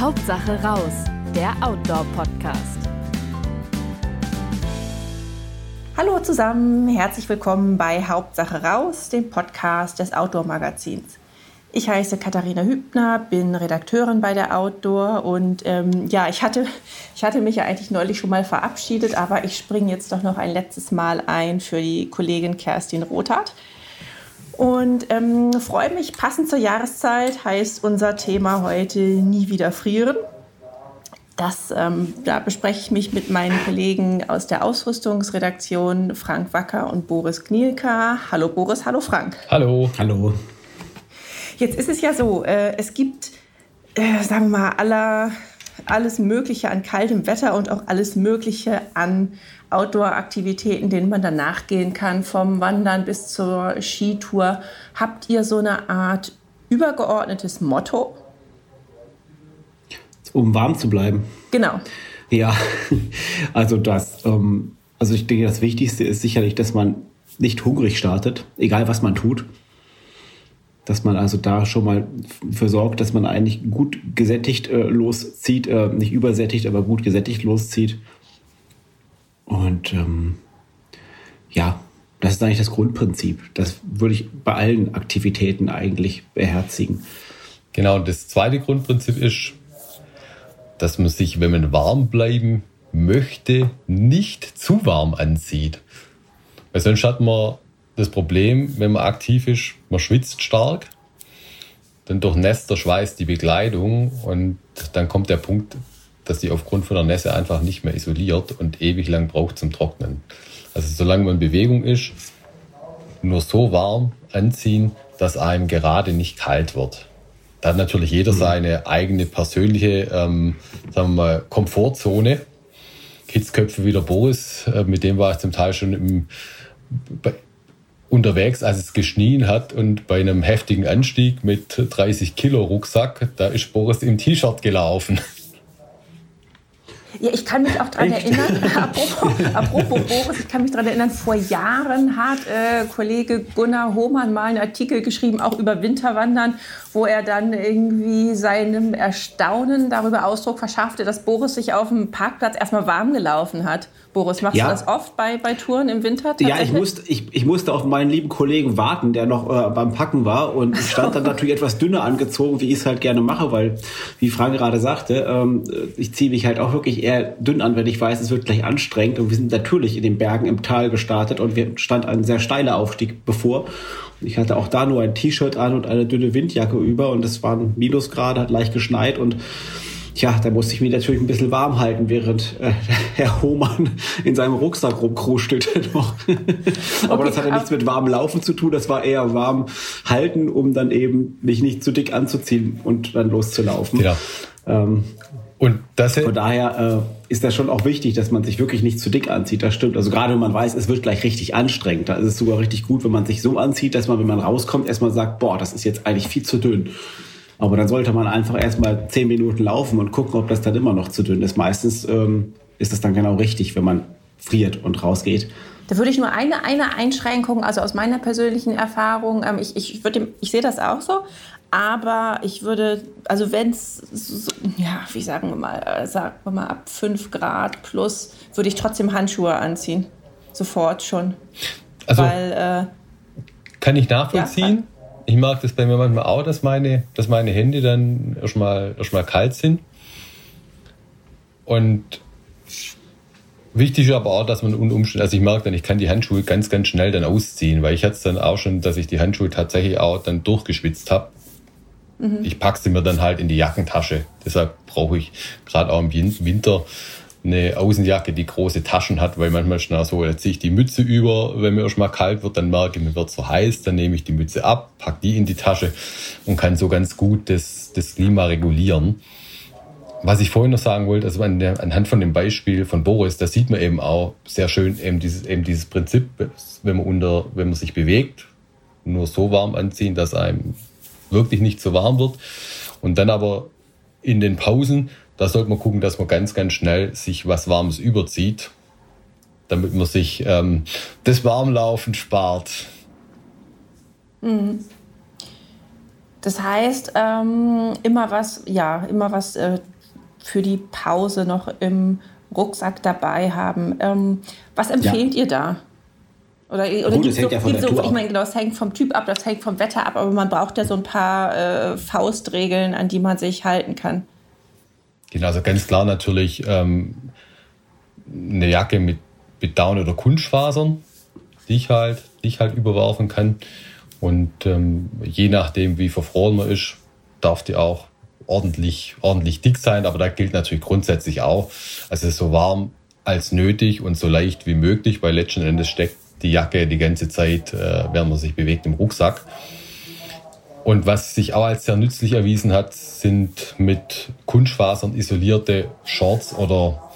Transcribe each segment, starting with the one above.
Hauptsache raus, der Outdoor-Podcast. Hallo zusammen, herzlich willkommen bei Hauptsache raus, dem Podcast des Outdoor-Magazins. Ich heiße Katharina Hübner, bin Redakteurin bei der Outdoor und ähm, ja, ich hatte, ich hatte mich ja eigentlich neulich schon mal verabschiedet, aber ich springe jetzt doch noch ein letztes Mal ein für die Kollegin Kerstin Rothardt. Und ähm, freue mich, passend zur Jahreszeit heißt unser Thema heute Nie wieder frieren. Das, ähm, da bespreche ich mich mit meinen Kollegen aus der Ausrüstungsredaktion Frank Wacker und Boris Knielka. Hallo Boris, hallo Frank. Hallo. Hallo. Jetzt ist es ja so, äh, es gibt, äh, sagen wir mal, aller, alles Mögliche an kaltem Wetter und auch alles Mögliche an Outdoor-Aktivitäten, denen man dann nachgehen kann, vom Wandern bis zur Skitour. Habt ihr so eine Art übergeordnetes Motto? Um warm zu bleiben. Genau. Ja, also das, ähm, also ich denke, das Wichtigste ist sicherlich, dass man nicht hungrig startet, egal was man tut dass man also da schon mal für sorgt, dass man eigentlich gut gesättigt äh, loszieht, äh, nicht übersättigt, aber gut gesättigt loszieht. Und ähm, ja, das ist eigentlich das Grundprinzip. Das würde ich bei allen Aktivitäten eigentlich beherzigen. Genau, das zweite Grundprinzip ist, dass man sich, wenn man warm bleiben möchte, nicht zu warm anzieht. Weil sonst hat man das Problem, wenn man aktiv ist, man schwitzt stark, dann durchnässt der Schweiß die Bekleidung und dann kommt der Punkt, dass die aufgrund von der Nässe einfach nicht mehr isoliert und ewig lang braucht zum Trocknen. Also solange man in Bewegung ist, nur so warm anziehen, dass einem gerade nicht kalt wird. Da hat natürlich jeder mhm. seine eigene persönliche ähm, sagen wir mal, Komfortzone. Kidsköpfe wie der Boris, äh, mit dem war ich zum Teil schon im, unterwegs, als es geschnien hat und bei einem heftigen Anstieg mit 30 Kilo Rucksack, da ist Boris im T-Shirt gelaufen. Ja, ich kann mich auch daran erinnern, apropos, apropos, Boris, ich kann mich daran erinnern, vor Jahren hat äh, Kollege Gunnar Hohmann mal einen Artikel geschrieben, auch über Winterwandern, wo er dann irgendwie seinem Erstaunen darüber Ausdruck verschaffte, dass Boris sich auf dem Parkplatz erstmal warm gelaufen hat. Boris, machst ja. du das oft bei, bei Touren im Winter? Ja, ich musste, ich, ich musste auf meinen lieben Kollegen warten, der noch äh, beim Packen war und ich stand dann natürlich etwas dünner angezogen, wie ich es halt gerne mache, weil, wie Frank gerade sagte, ähm, ich ziehe mich halt auch wirklich eher dünn an, wenn ich weiß, es wird gleich anstrengend und wir sind natürlich in den Bergen im Tal gestartet und wir stand ein sehr steiler Aufstieg bevor. Ich hatte auch da nur ein T-Shirt an und eine dünne Windjacke über und es waren Minusgrade, hat leicht geschneit und Tja, da musste ich mich natürlich ein bisschen warm halten, während äh, Herr Hohmann in seinem Rucksack rumkrustelte noch. aber okay, das hatte nichts mit warm Laufen zu tun, das war eher warm halten, um dann eben mich nicht zu dick anzuziehen und dann loszulaufen. Ja. Ähm, und das von daher äh, ist das schon auch wichtig, dass man sich wirklich nicht zu dick anzieht. Das stimmt. Also gerade wenn man weiß, es wird gleich richtig anstrengend, da ist es sogar richtig gut, wenn man sich so anzieht, dass man, wenn man rauskommt, erstmal sagt, boah, das ist jetzt eigentlich viel zu dünn. Aber dann sollte man einfach erstmal zehn Minuten laufen und gucken, ob das dann immer noch zu dünn ist. Meistens ähm, ist das dann genau richtig, wenn man friert und rausgeht. Da würde ich nur eine, eine Einschränkung, also aus meiner persönlichen Erfahrung, ähm, ich, ich, würde, ich sehe das auch so, aber ich würde, also wenn es, so, ja, wie sagen wir mal, äh, sagen wir mal ab 5 Grad plus, würde ich trotzdem Handschuhe anziehen. Sofort schon. Also, Weil, äh, kann ich nachvollziehen. Ja, ich mag das bei mir manchmal auch, dass meine, dass meine Hände dann erstmal, erstmal kalt sind. Und wichtig ist aber auch, dass man unter Umständen, also ich merke dann, ich kann die Handschuhe ganz, ganz schnell dann ausziehen, weil ich hatte es dann auch schon, dass ich die Handschuhe tatsächlich auch dann durchgeschwitzt habe. Mhm. Ich packe sie mir dann halt in die Jackentasche. Deshalb brauche ich gerade auch im Winter eine Außenjacke, die große Taschen hat, weil manchmal schnell so, jetzt ziehe ich die Mütze über, wenn mir erstmal kalt wird, dann merke ich, mir wird so heiß, dann nehme ich die Mütze ab, packe die in die Tasche und kann so ganz gut das, das Klima regulieren. Was ich vorhin noch sagen wollte, also anhand von dem Beispiel von Boris, da sieht man eben auch sehr schön eben dieses, eben dieses Prinzip, wenn man unter, wenn man sich bewegt, nur so warm anziehen, dass einem wirklich nicht so warm wird. Und dann aber in den Pausen da sollte man gucken, dass man ganz, ganz schnell sich was Warmes überzieht, damit man sich ähm, das Warmlaufen spart. Mhm. Das heißt, ähm, immer was, ja, immer was äh, für die Pause noch im Rucksack dabei haben. Ähm, was empfehlt ja. ihr da? Oder, oder Gut, das hängt so, ja von der so, Tour Ich meine, genau, das hängt vom Typ ab, das hängt vom Wetter ab, aber man braucht ja so ein paar äh, Faustregeln, an die man sich halten kann. Genau, also ganz klar natürlich ähm, eine Jacke mit, mit Down- oder Kunstfasern, die ich halt, die ich halt überwerfen kann. Und ähm, je nachdem, wie verfroren man ist, darf die auch ordentlich, ordentlich dick sein. Aber da gilt natürlich grundsätzlich auch, also so warm als nötig und so leicht wie möglich, weil letzten Endes steckt die Jacke die ganze Zeit, äh, während man sich bewegt, im Rucksack. Und was sich auch als sehr nützlich erwiesen hat, sind mit Kunstfasern isolierte Shorts oder,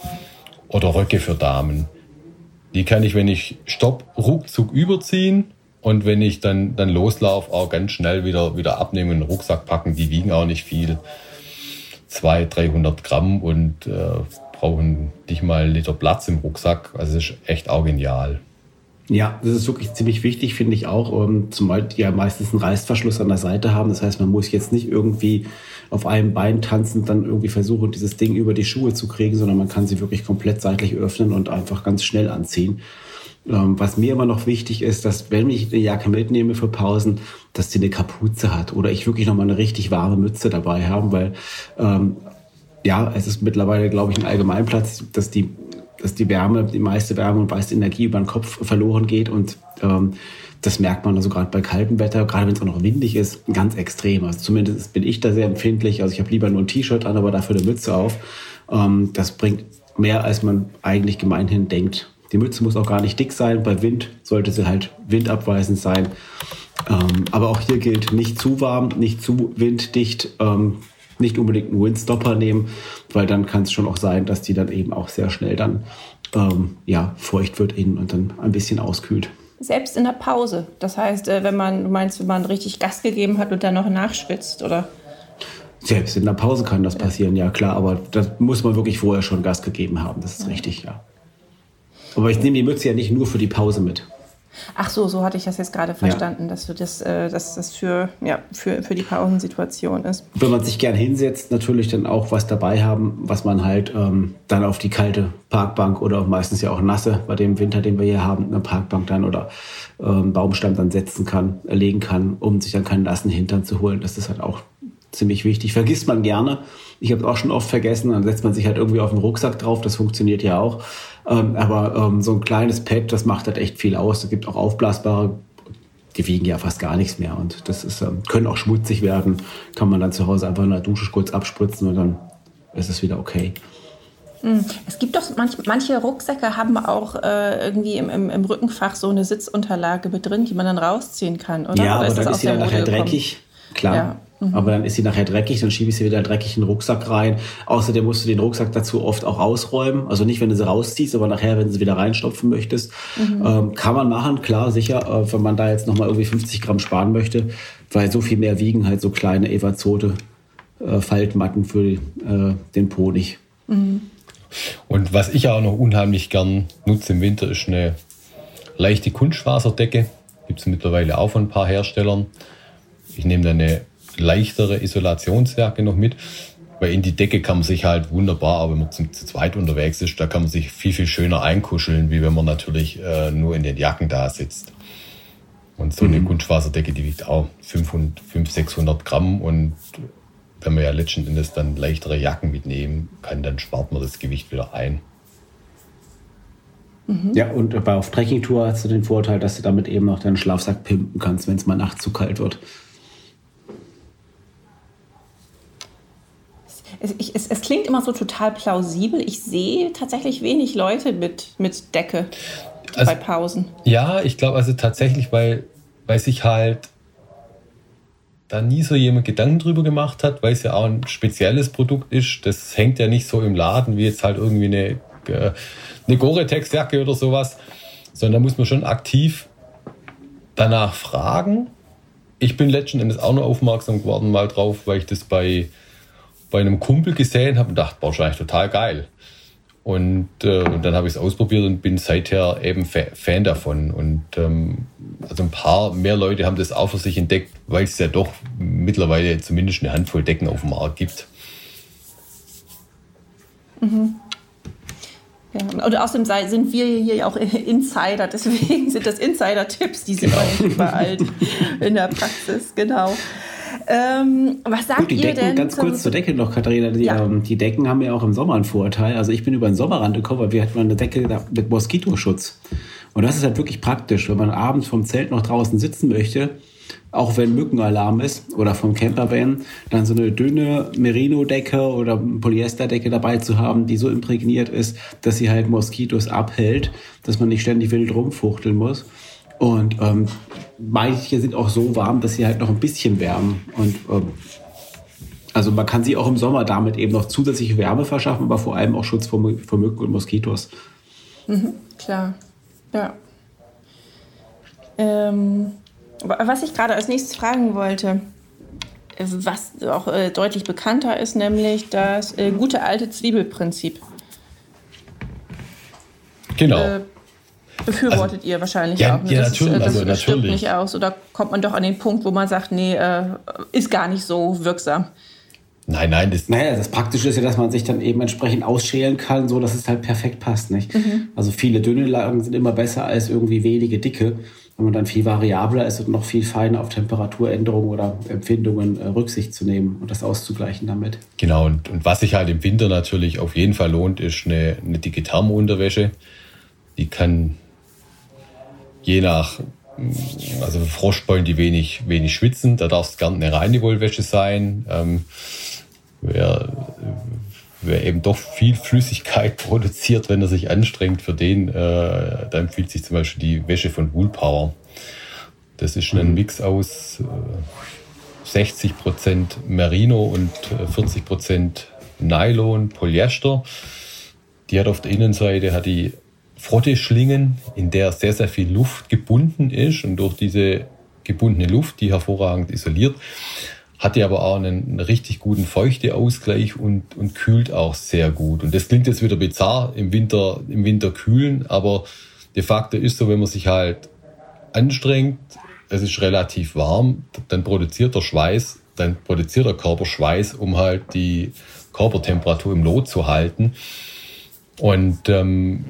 oder Röcke für Damen. Die kann ich, wenn ich stopp, ruckzuck überziehen und wenn ich dann, dann loslaufe, auch ganz schnell wieder, wieder abnehmen und den Rucksack packen. Die wiegen auch nicht viel. 200, 300 Gramm und äh, brauchen nicht mal einen Liter Platz im Rucksack. Also ist echt auch genial. Ja, das ist wirklich ziemlich wichtig, finde ich auch, um, zumal die ja meistens einen Reißverschluss an der Seite haben. Das heißt, man muss jetzt nicht irgendwie auf einem Bein tanzen, dann irgendwie versuchen, dieses Ding über die Schuhe zu kriegen, sondern man kann sie wirklich komplett seitlich öffnen und einfach ganz schnell anziehen. Ähm, was mir immer noch wichtig ist, dass wenn ich eine Jacke mitnehme für Pausen, dass die eine Kapuze hat oder ich wirklich nochmal eine richtig warme Mütze dabei habe, weil ähm, ja, es ist mittlerweile, glaube ich, ein Allgemeinplatz, dass die dass die Wärme, die meiste Wärme und meiste Energie über den Kopf verloren geht und ähm, das merkt man also gerade bei kaltem Wetter, gerade wenn es auch noch windig ist, ganz extrem. Also zumindest bin ich da sehr empfindlich. Also ich habe lieber nur ein T-Shirt an, aber dafür eine Mütze auf. Ähm, das bringt mehr, als man eigentlich gemeinhin denkt. Die Mütze muss auch gar nicht dick sein. Bei Wind sollte sie halt windabweisend sein. Ähm, aber auch hier gilt nicht zu warm, nicht zu winddicht. Ähm, nicht unbedingt einen Windstopper nehmen, weil dann kann es schon auch sein, dass die dann eben auch sehr schnell dann ähm, ja, feucht wird innen und dann ein bisschen auskühlt. Selbst in der Pause. Das heißt, äh, wenn man, du meinst, wenn man richtig Gas gegeben hat und dann noch nachschwitzt, oder? Selbst in der Pause kann das passieren, ja klar, aber da muss man wirklich vorher schon Gas gegeben haben, das ist ja. richtig, ja. Aber ich nehme die Mütze ja nicht nur für die Pause mit. Ach so, so hatte ich das jetzt gerade verstanden, ja. dass, du das, äh, dass das für, ja, für, für die Pausensituation ist. Wenn man sich gern hinsetzt, natürlich dann auch was dabei haben, was man halt ähm, dann auf die kalte Parkbank oder meistens ja auch nasse, bei dem Winter, den wir hier haben, eine Parkbank dann oder ähm, Baumstamm dann setzen kann, legen kann, um sich dann keinen nassen Hintern zu holen. Das ist halt auch ziemlich wichtig. Vergisst man gerne. Ich habe es auch schon oft vergessen. Dann setzt man sich halt irgendwie auf den Rucksack drauf. Das funktioniert ja auch. Ähm, aber ähm, so ein kleines Pad, das macht halt echt viel aus. Es gibt auch aufblasbare, die wiegen ja fast gar nichts mehr. Und das ist, ähm, können auch schmutzig werden. Kann man dann zu Hause einfach in der Dusche kurz abspritzen und dann ist es wieder okay. Hm. Es gibt doch manch, manche Rucksäcke haben auch äh, irgendwie im, im, im, Rückenfach so eine Sitzunterlage mit drin, die man dann rausziehen kann, oder? Ja, oder aber dann ist sie dann nachher dreckig. Klar. Ja. Mhm. Aber dann ist sie nachher dreckig, dann schiebe ich sie wieder dreckig in den Rucksack rein. Außerdem musst du den Rucksack dazu oft auch ausräumen. Also nicht, wenn du sie rausziehst, aber nachher, wenn du sie wieder reinstopfen möchtest. Mhm. Ähm, kann man machen, klar, sicher, äh, wenn man da jetzt nochmal irgendwie 50 Gramm sparen möchte, weil so viel mehr wiegen halt so kleine Evazote äh, Faltmatten für äh, den Po nicht. Mhm. Und was ich auch noch unheimlich gern nutze im Winter, ist eine leichte Kunstfaserdecke. Gibt es mittlerweile auch von ein paar Herstellern. Ich nehme da eine leichtere Isolationswerke noch mit, weil in die Decke kann man sich halt wunderbar, aber wenn man zu, zu zweit unterwegs ist, da kann man sich viel, viel schöner einkuscheln, wie wenn man natürlich äh, nur in den Jacken da sitzt. Und so eine mhm. Kunstfaserdecke, die wiegt auch 500, 500, 600 Gramm und wenn man ja letzten Endes dann leichtere Jacken mitnehmen kann, dann spart man das Gewicht wieder ein. Mhm. Ja, und bei auf Trekkingtour hast du den Vorteil, dass du damit eben auch deinen Schlafsack pimpen kannst, wenn es mal nachts zu kalt wird. Ich, es, es, klingt immer so total plausibel. Ich sehe tatsächlich wenig Leute mit, mit Decke also, bei Pausen. Ja, ich glaube also tatsächlich, weil, weil sich halt da nie so jemand Gedanken drüber gemacht hat, weil es ja auch ein spezielles Produkt ist. Das hängt ja nicht so im Laden wie jetzt halt irgendwie eine, äh, eine Gore-Tex-Jacke oder sowas, sondern da muss man schon aktiv danach fragen. Ich bin letzten Endes auch noch aufmerksam geworden mal drauf, weil ich das bei bei einem Kumpel gesehen habe und dachte, wahrscheinlich total geil. Und, äh, und dann habe ich es ausprobiert und bin seither eben Fa Fan davon. Und ähm, also ein paar mehr Leute haben das auch für sich entdeckt, weil es ja doch mittlerweile zumindest eine Handvoll Decken auf dem Markt gibt. Mhm. Ja, und außerdem sind wir hier auch Insider, deswegen sind das Insider-Tipps, die sind genau. überall in der Praxis, genau. Ähm, was sagt Gut, die ihr Decken, denn? Ganz kurz zur Decke noch, Katharina. Die, ja. ähm, die, Decken haben ja auch im Sommer einen Vorteil. Also ich bin über den Sommerrand gekommen, weil wir hatten eine Decke mit Moskitoschutz. Und das ist halt wirklich praktisch, wenn man abends vom Zelt noch draußen sitzen möchte auch wenn Mückenalarm ist oder vom Campervan, dann so eine dünne Merino-Decke oder Polyester-Decke dabei zu haben, die so imprägniert ist, dass sie halt Moskitos abhält, dass man nicht ständig wild rumfuchteln muss. Und ähm, manche sind auch so warm, dass sie halt noch ein bisschen wärmen. Und ähm, also man kann sie auch im Sommer damit eben noch zusätzliche Wärme verschaffen, aber vor allem auch Schutz vor, vor Mücken und Moskitos. Mhm, klar, ja. Ähm, was ich gerade als nächstes fragen wollte, was auch äh, deutlich bekannter ist, nämlich das äh, gute alte Zwiebelprinzip. Genau. Äh, befürwortet also, ihr wahrscheinlich ja, auch. Ne? Ja, das natürlich. Ist, das also, stimmt natürlich. nicht aus. Oder kommt man doch an den Punkt, wo man sagt, nee, äh, ist gar nicht so wirksam? Nein, nein. Das naja, das Praktische ist ja, dass man sich dann eben entsprechend ausschälen kann, so dass es halt perfekt passt. Nicht? Mhm. Also viele dünne Lagen sind immer besser als irgendwie wenige dicke wenn man dann viel variabler ist und noch viel feiner auf Temperaturänderungen oder Empfindungen äh, Rücksicht zu nehmen und das auszugleichen damit. Genau, und, und was sich halt im Winter natürlich auf jeden Fall lohnt, ist eine, eine dicke Thermounterwäsche. Die kann je nach, also Froschbeulen, die wenig, wenig schwitzen, da darf es gerne eine reine Wollwäsche sein. Ähm, wer, wer eben doch viel Flüssigkeit produziert, wenn er sich anstrengt, für den, äh, da empfiehlt sich zum Beispiel die Wäsche von Woolpower. Das ist ein mhm. Mix aus äh, 60% Merino und 40% äh, Nylon, Polyester. Die hat auf der Innenseite hat die Frotteschlingen, in der sehr, sehr viel Luft gebunden ist und durch diese gebundene Luft, die hervorragend isoliert, hat die aber auch einen, einen richtig guten Feuchteausgleich und, und kühlt auch sehr gut. Und das klingt jetzt wieder bizarr, im Winter, im Winter kühlen, aber de facto ist so, wenn man sich halt anstrengt, es ist relativ warm, dann produziert der Schweiß, dann produziert der Körper Schweiß, um halt die Körpertemperatur im Lot zu halten. Und, ähm,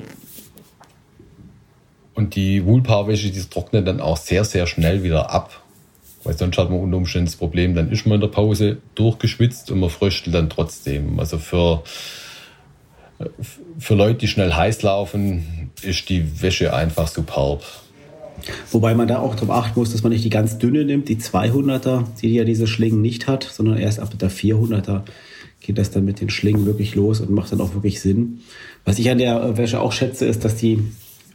und die Woolpowerwäsche, die trocknet dann auch sehr, sehr schnell wieder ab. Weil sonst hat man unter Umständen das Problem, dann ist man in der Pause durchgeschwitzt und man fröstelt dann trotzdem. Also für, für Leute, die schnell heiß laufen, ist die Wäsche einfach superb. Wobei man da auch darauf achten muss, dass man nicht die ganz dünne nimmt, die 200er, die ja diese Schlingen nicht hat, sondern erst ab der 400er geht das dann mit den Schlingen wirklich los und macht dann auch wirklich Sinn. Was ich an der Wäsche auch schätze, ist, dass die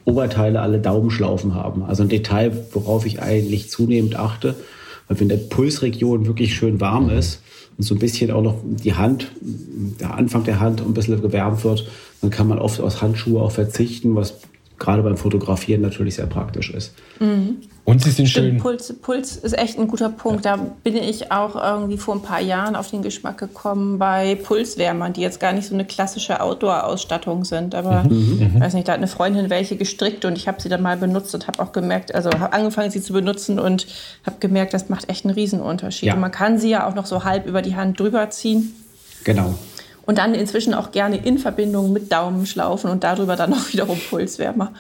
Oberteile alle Daumenschlaufen haben. Also ein Detail, worauf ich eigentlich zunehmend achte. Weil wenn der Pulsregion wirklich schön warm ist und so ein bisschen auch noch die Hand, der Anfang der Hand ein bisschen gewärmt wird, dann kann man oft aus Handschuhe auch verzichten, was gerade beim Fotografieren natürlich sehr praktisch ist. Mhm. Und sie sind schön. Puls, Puls ist echt ein guter Punkt. Da bin ich auch irgendwie vor ein paar Jahren auf den Geschmack gekommen bei Pulswärmern, die jetzt gar nicht so eine klassische Outdoor-Ausstattung sind. Aber mhm. mhm. weiß nicht, da hat eine Freundin welche gestrickt und ich habe sie dann mal benutzt und habe auch gemerkt, also habe angefangen, sie zu benutzen und habe gemerkt, das macht echt einen Riesenunterschied. Ja. Und man kann sie ja auch noch so halb über die Hand drüber ziehen. Genau. Und dann inzwischen auch gerne in Verbindung mit Daumenschlaufen und darüber dann auch wiederum Pulswärmer.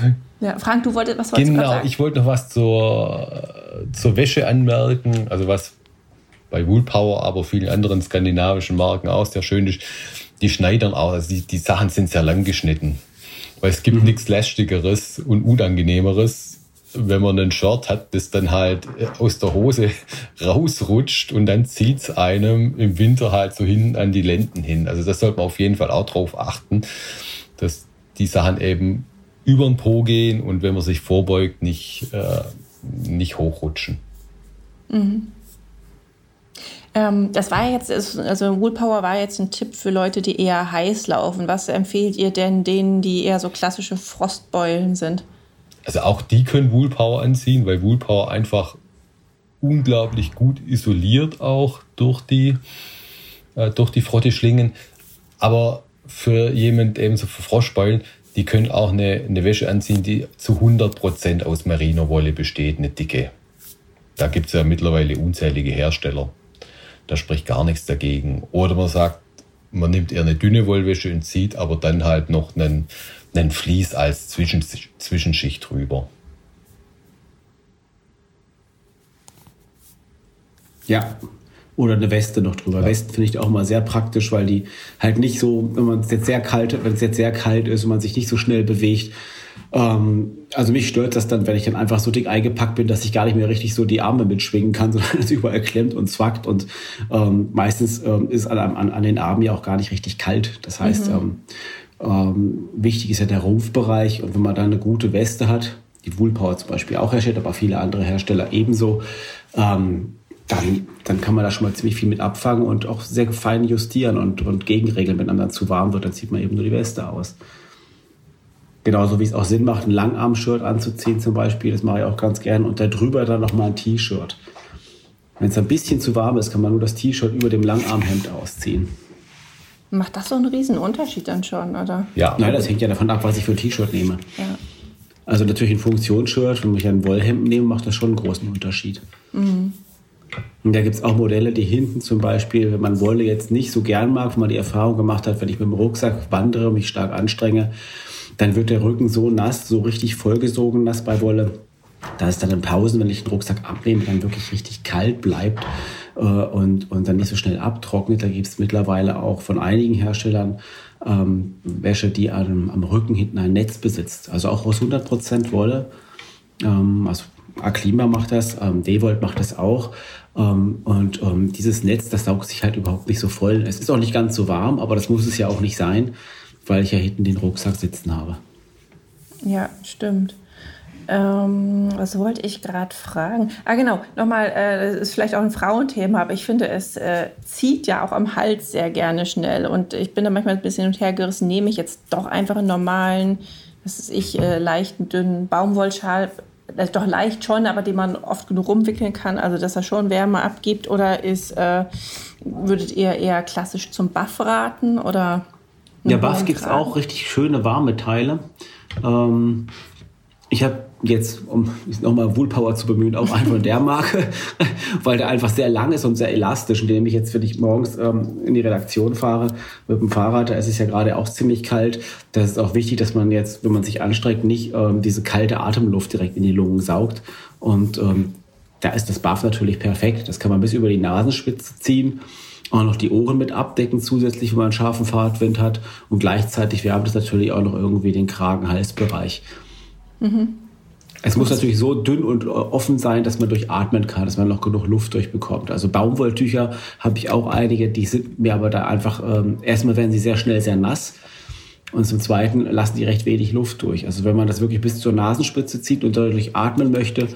Ja, Frank, du wolltest was wolltest Genau, ich wollte noch was zur, zur Wäsche anmerken, also was bei Woolpower, aber vielen anderen skandinavischen Marken auch sehr schön ist. Die schneidern auch, also die, die Sachen sind sehr lang geschnitten. Weil es gibt mhm. nichts Lästigeres und Unangenehmeres, wenn man ein Shirt hat, das dann halt aus der Hose rausrutscht und dann zieht es einem im Winter halt so hin an die Lenden hin. Also das sollte man auf jeden Fall auch drauf achten, dass die Sachen eben über den Po gehen und wenn man sich vorbeugt, nicht, äh, nicht hochrutschen. Mhm. Ähm, das war jetzt, also Woolpower war jetzt ein Tipp für Leute, die eher heiß laufen. Was empfehlt ihr denn denen, die eher so klassische Frostbeulen sind? Also auch die können Woolpower anziehen, weil Woolpower einfach unglaublich gut isoliert auch durch die, äh, durch die Frotteschlingen. Aber für jemand eben so für Frostbeulen, die können auch eine, eine Wäsche anziehen, die zu 100% aus Merino-Wolle besteht, eine dicke. Da gibt es ja mittlerweile unzählige Hersteller. Da spricht gar nichts dagegen. Oder man sagt, man nimmt eher eine dünne Wollwäsche und zieht aber dann halt noch einen, einen Vlies als Zwischen, Zwischenschicht drüber. Ja, oder eine Weste noch drüber. Ja. Westen finde ich auch mal sehr praktisch, weil die halt nicht so, wenn man es jetzt sehr kalt, wenn es jetzt sehr kalt ist und man sich nicht so schnell bewegt. Ähm, also mich stört das dann, wenn ich dann einfach so dick eingepackt bin, dass ich gar nicht mehr richtig so die Arme mitschwingen kann, sondern es überall klemmt und zwackt und ähm, meistens ähm, ist an, an, an, den Armen ja auch gar nicht richtig kalt. Das heißt, mhm. Ähm, ähm, wichtig ist ja der Rumpfbereich und wenn man da eine gute Weste hat, die Woolpower zum Beispiel auch herstellt, aber viele andere Hersteller ebenso, ähm, dann, dann kann man da schon mal ziemlich viel mit abfangen und auch sehr fein justieren und, und gegenregeln. Wenn einem dann zu warm wird, dann zieht man eben nur die Weste aus. Genauso wie es auch Sinn macht, ein Langarm-Shirt anzuziehen zum Beispiel. Das mache ich auch ganz gern. Und darüber dann nochmal ein T-Shirt. Wenn es ein bisschen zu warm ist, kann man nur das T-Shirt über dem Langarmhemd ausziehen. Macht das so einen riesen Unterschied dann schon, oder? Ja. Nein, das hängt ja davon ab, was ich für ein T-Shirt nehme. Ja. Also natürlich ein Funktionsshirt, wenn ich ein Wollhemd nehme, macht das schon einen großen Unterschied. Mhm. Und da gibt es auch Modelle, die hinten zum Beispiel, wenn man Wolle jetzt nicht so gern mag, wenn man die Erfahrung gemacht hat, wenn ich mit dem Rucksack wandere, mich stark anstrenge, dann wird der Rücken so nass, so richtig vollgesogen nass bei Wolle, dass es dann in Pausen, wenn ich den Rucksack abnehme, dann wirklich richtig kalt bleibt äh, und, und dann nicht so schnell abtrocknet. Da gibt es mittlerweile auch von einigen Herstellern ähm, Wäsche, die am, am Rücken hinten ein Netz besitzt. Also auch aus 100% Wolle. Ähm, also Aklima macht das, ähm, Devolt macht das auch. Ähm, und ähm, dieses Netz, das saugt sich halt überhaupt nicht so voll. Es ist auch nicht ganz so warm, aber das muss es ja auch nicht sein weil ich ja hinten den Rucksack sitzen habe. Ja, stimmt. Ähm, was wollte ich gerade fragen? Ah, genau, nochmal, äh, das ist vielleicht auch ein Frauenthema, aber ich finde, es äh, zieht ja auch am Hals sehr gerne schnell. Und ich bin da manchmal ein bisschen hin und her gerissen, nehme ich jetzt doch einfach einen normalen, was ist ich, äh, leichten, dünnen Baumwollschal, das ist doch leicht schon, aber den man oft genug rumwickeln kann, also dass er schon Wärme abgibt, oder ist, äh, würdet ihr eher klassisch zum Buff raten, oder? Ja, Buff gibt es auch richtig schöne warme Teile. Ähm, ich habe jetzt, um nochmal Woolpower zu bemühen, auch einen von der Marke, weil der einfach sehr lang ist und sehr elastisch. Und den ich jetzt, wenn ich morgens ähm, in die Redaktion fahre mit dem Fahrrad, da ist es ja gerade auch ziemlich kalt. Da ist auch wichtig, dass man jetzt, wenn man sich anstrengt, nicht ähm, diese kalte Atemluft direkt in die Lungen saugt. Und ähm, da ist das Buff natürlich perfekt. Das kann man bis über die Nasenspitze ziehen auch noch die Ohren mit abdecken zusätzlich, wenn man einen scharfen Fahrtwind hat. Und gleichzeitig wärmt es natürlich auch noch irgendwie den Kragen-Halsbereich. Mhm. Es muss natürlich so dünn und offen sein, dass man durchatmen kann, dass man noch genug Luft durchbekommt. Also Baumwolltücher habe ich auch einige, die sind mir aber da einfach, ähm, erstmal werden sie sehr schnell sehr nass. Und zum Zweiten lassen die recht wenig Luft durch. Also wenn man das wirklich bis zur Nasenspitze zieht und dadurch atmen möchte,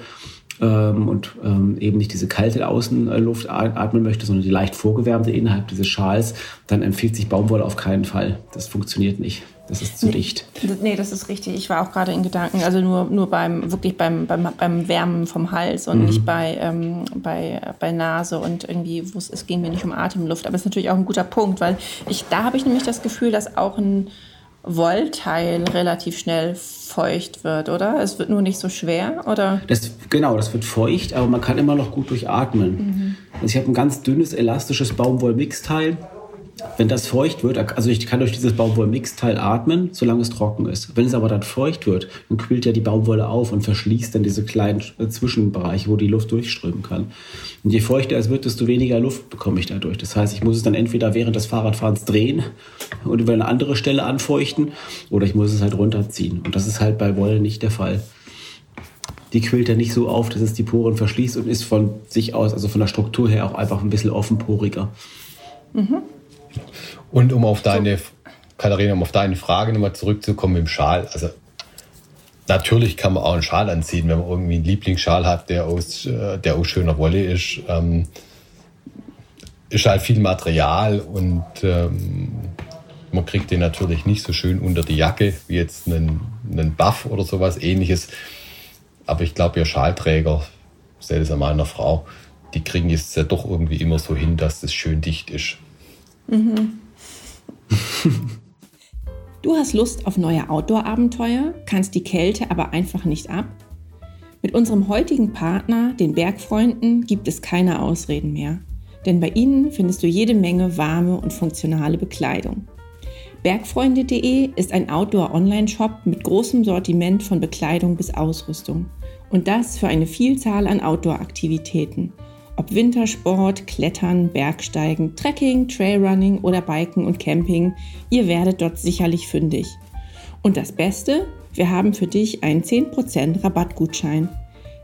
ähm, und ähm, eben nicht diese kalte Außenluft atmen möchte, sondern die leicht vorgewärmte innerhalb dieses Schals, dann empfiehlt sich Baumwolle auf keinen Fall. Das funktioniert nicht. Das ist zu nee, dicht. Nee, das ist richtig. Ich war auch gerade in Gedanken, also nur, nur beim, wirklich beim, beim, beim Wärmen vom Hals und mhm. nicht bei, ähm, bei, bei Nase und irgendwie, es ging mir nicht um Atemluft. Aber es ist natürlich auch ein guter Punkt, weil ich, da habe ich nämlich das Gefühl, dass auch ein Wollteil relativ schnell feucht wird, oder? Es wird nur nicht so schwer, oder? Das, genau, das wird feucht, aber man kann immer noch gut durchatmen. Mhm. Also ich habe ein ganz dünnes, elastisches Baumwollmixteil wenn das feucht wird, also ich kann durch dieses Baumwollmixteil atmen, solange es trocken ist. Wenn es aber dann feucht wird, dann kühlt ja die Baumwolle auf und verschließt dann diese kleinen äh, Zwischenbereiche, wo die Luft durchströmen kann. Und je feuchter es wird, desto weniger Luft bekomme ich dadurch. Das heißt, ich muss es dann entweder während des Fahrradfahrens drehen und über eine andere Stelle anfeuchten oder ich muss es halt runterziehen. Und das ist halt bei Wolle nicht der Fall die quillt ja nicht so auf, dass es die Poren verschließt und ist von sich aus, also von der Struktur her auch einfach ein bisschen offenporiger. Mhm. Und um auf deine, so. Katharina, um auf deine Frage nochmal zurückzukommen im Schal. Also natürlich kann man auch einen Schal anziehen, wenn man irgendwie einen Lieblingsschal hat, der aus, äh, der aus schöner Wolle ist. Ähm, ist halt viel Material und ähm, man kriegt den natürlich nicht so schön unter die Jacke wie jetzt einen, einen Buff oder sowas ähnliches. Aber ich glaube, ihr Schalträger, es an meiner Frau, die kriegen es ja doch irgendwie immer so hin, dass es schön dicht ist. Mhm. Du hast Lust auf neue Outdoor-Abenteuer, kannst die Kälte aber einfach nicht ab? Mit unserem heutigen Partner, den Bergfreunden, gibt es keine Ausreden mehr. Denn bei ihnen findest du jede Menge warme und funktionale Bekleidung. Bergfreunde.de ist ein Outdoor-Online-Shop mit großem Sortiment von Bekleidung bis Ausrüstung. Und das für eine Vielzahl an Outdoor-Aktivitäten. Ob Wintersport, Klettern, Bergsteigen, Trekking, Trailrunning oder Biken und Camping, ihr werdet dort sicherlich fündig. Und das Beste, wir haben für dich einen 10% Rabattgutschein.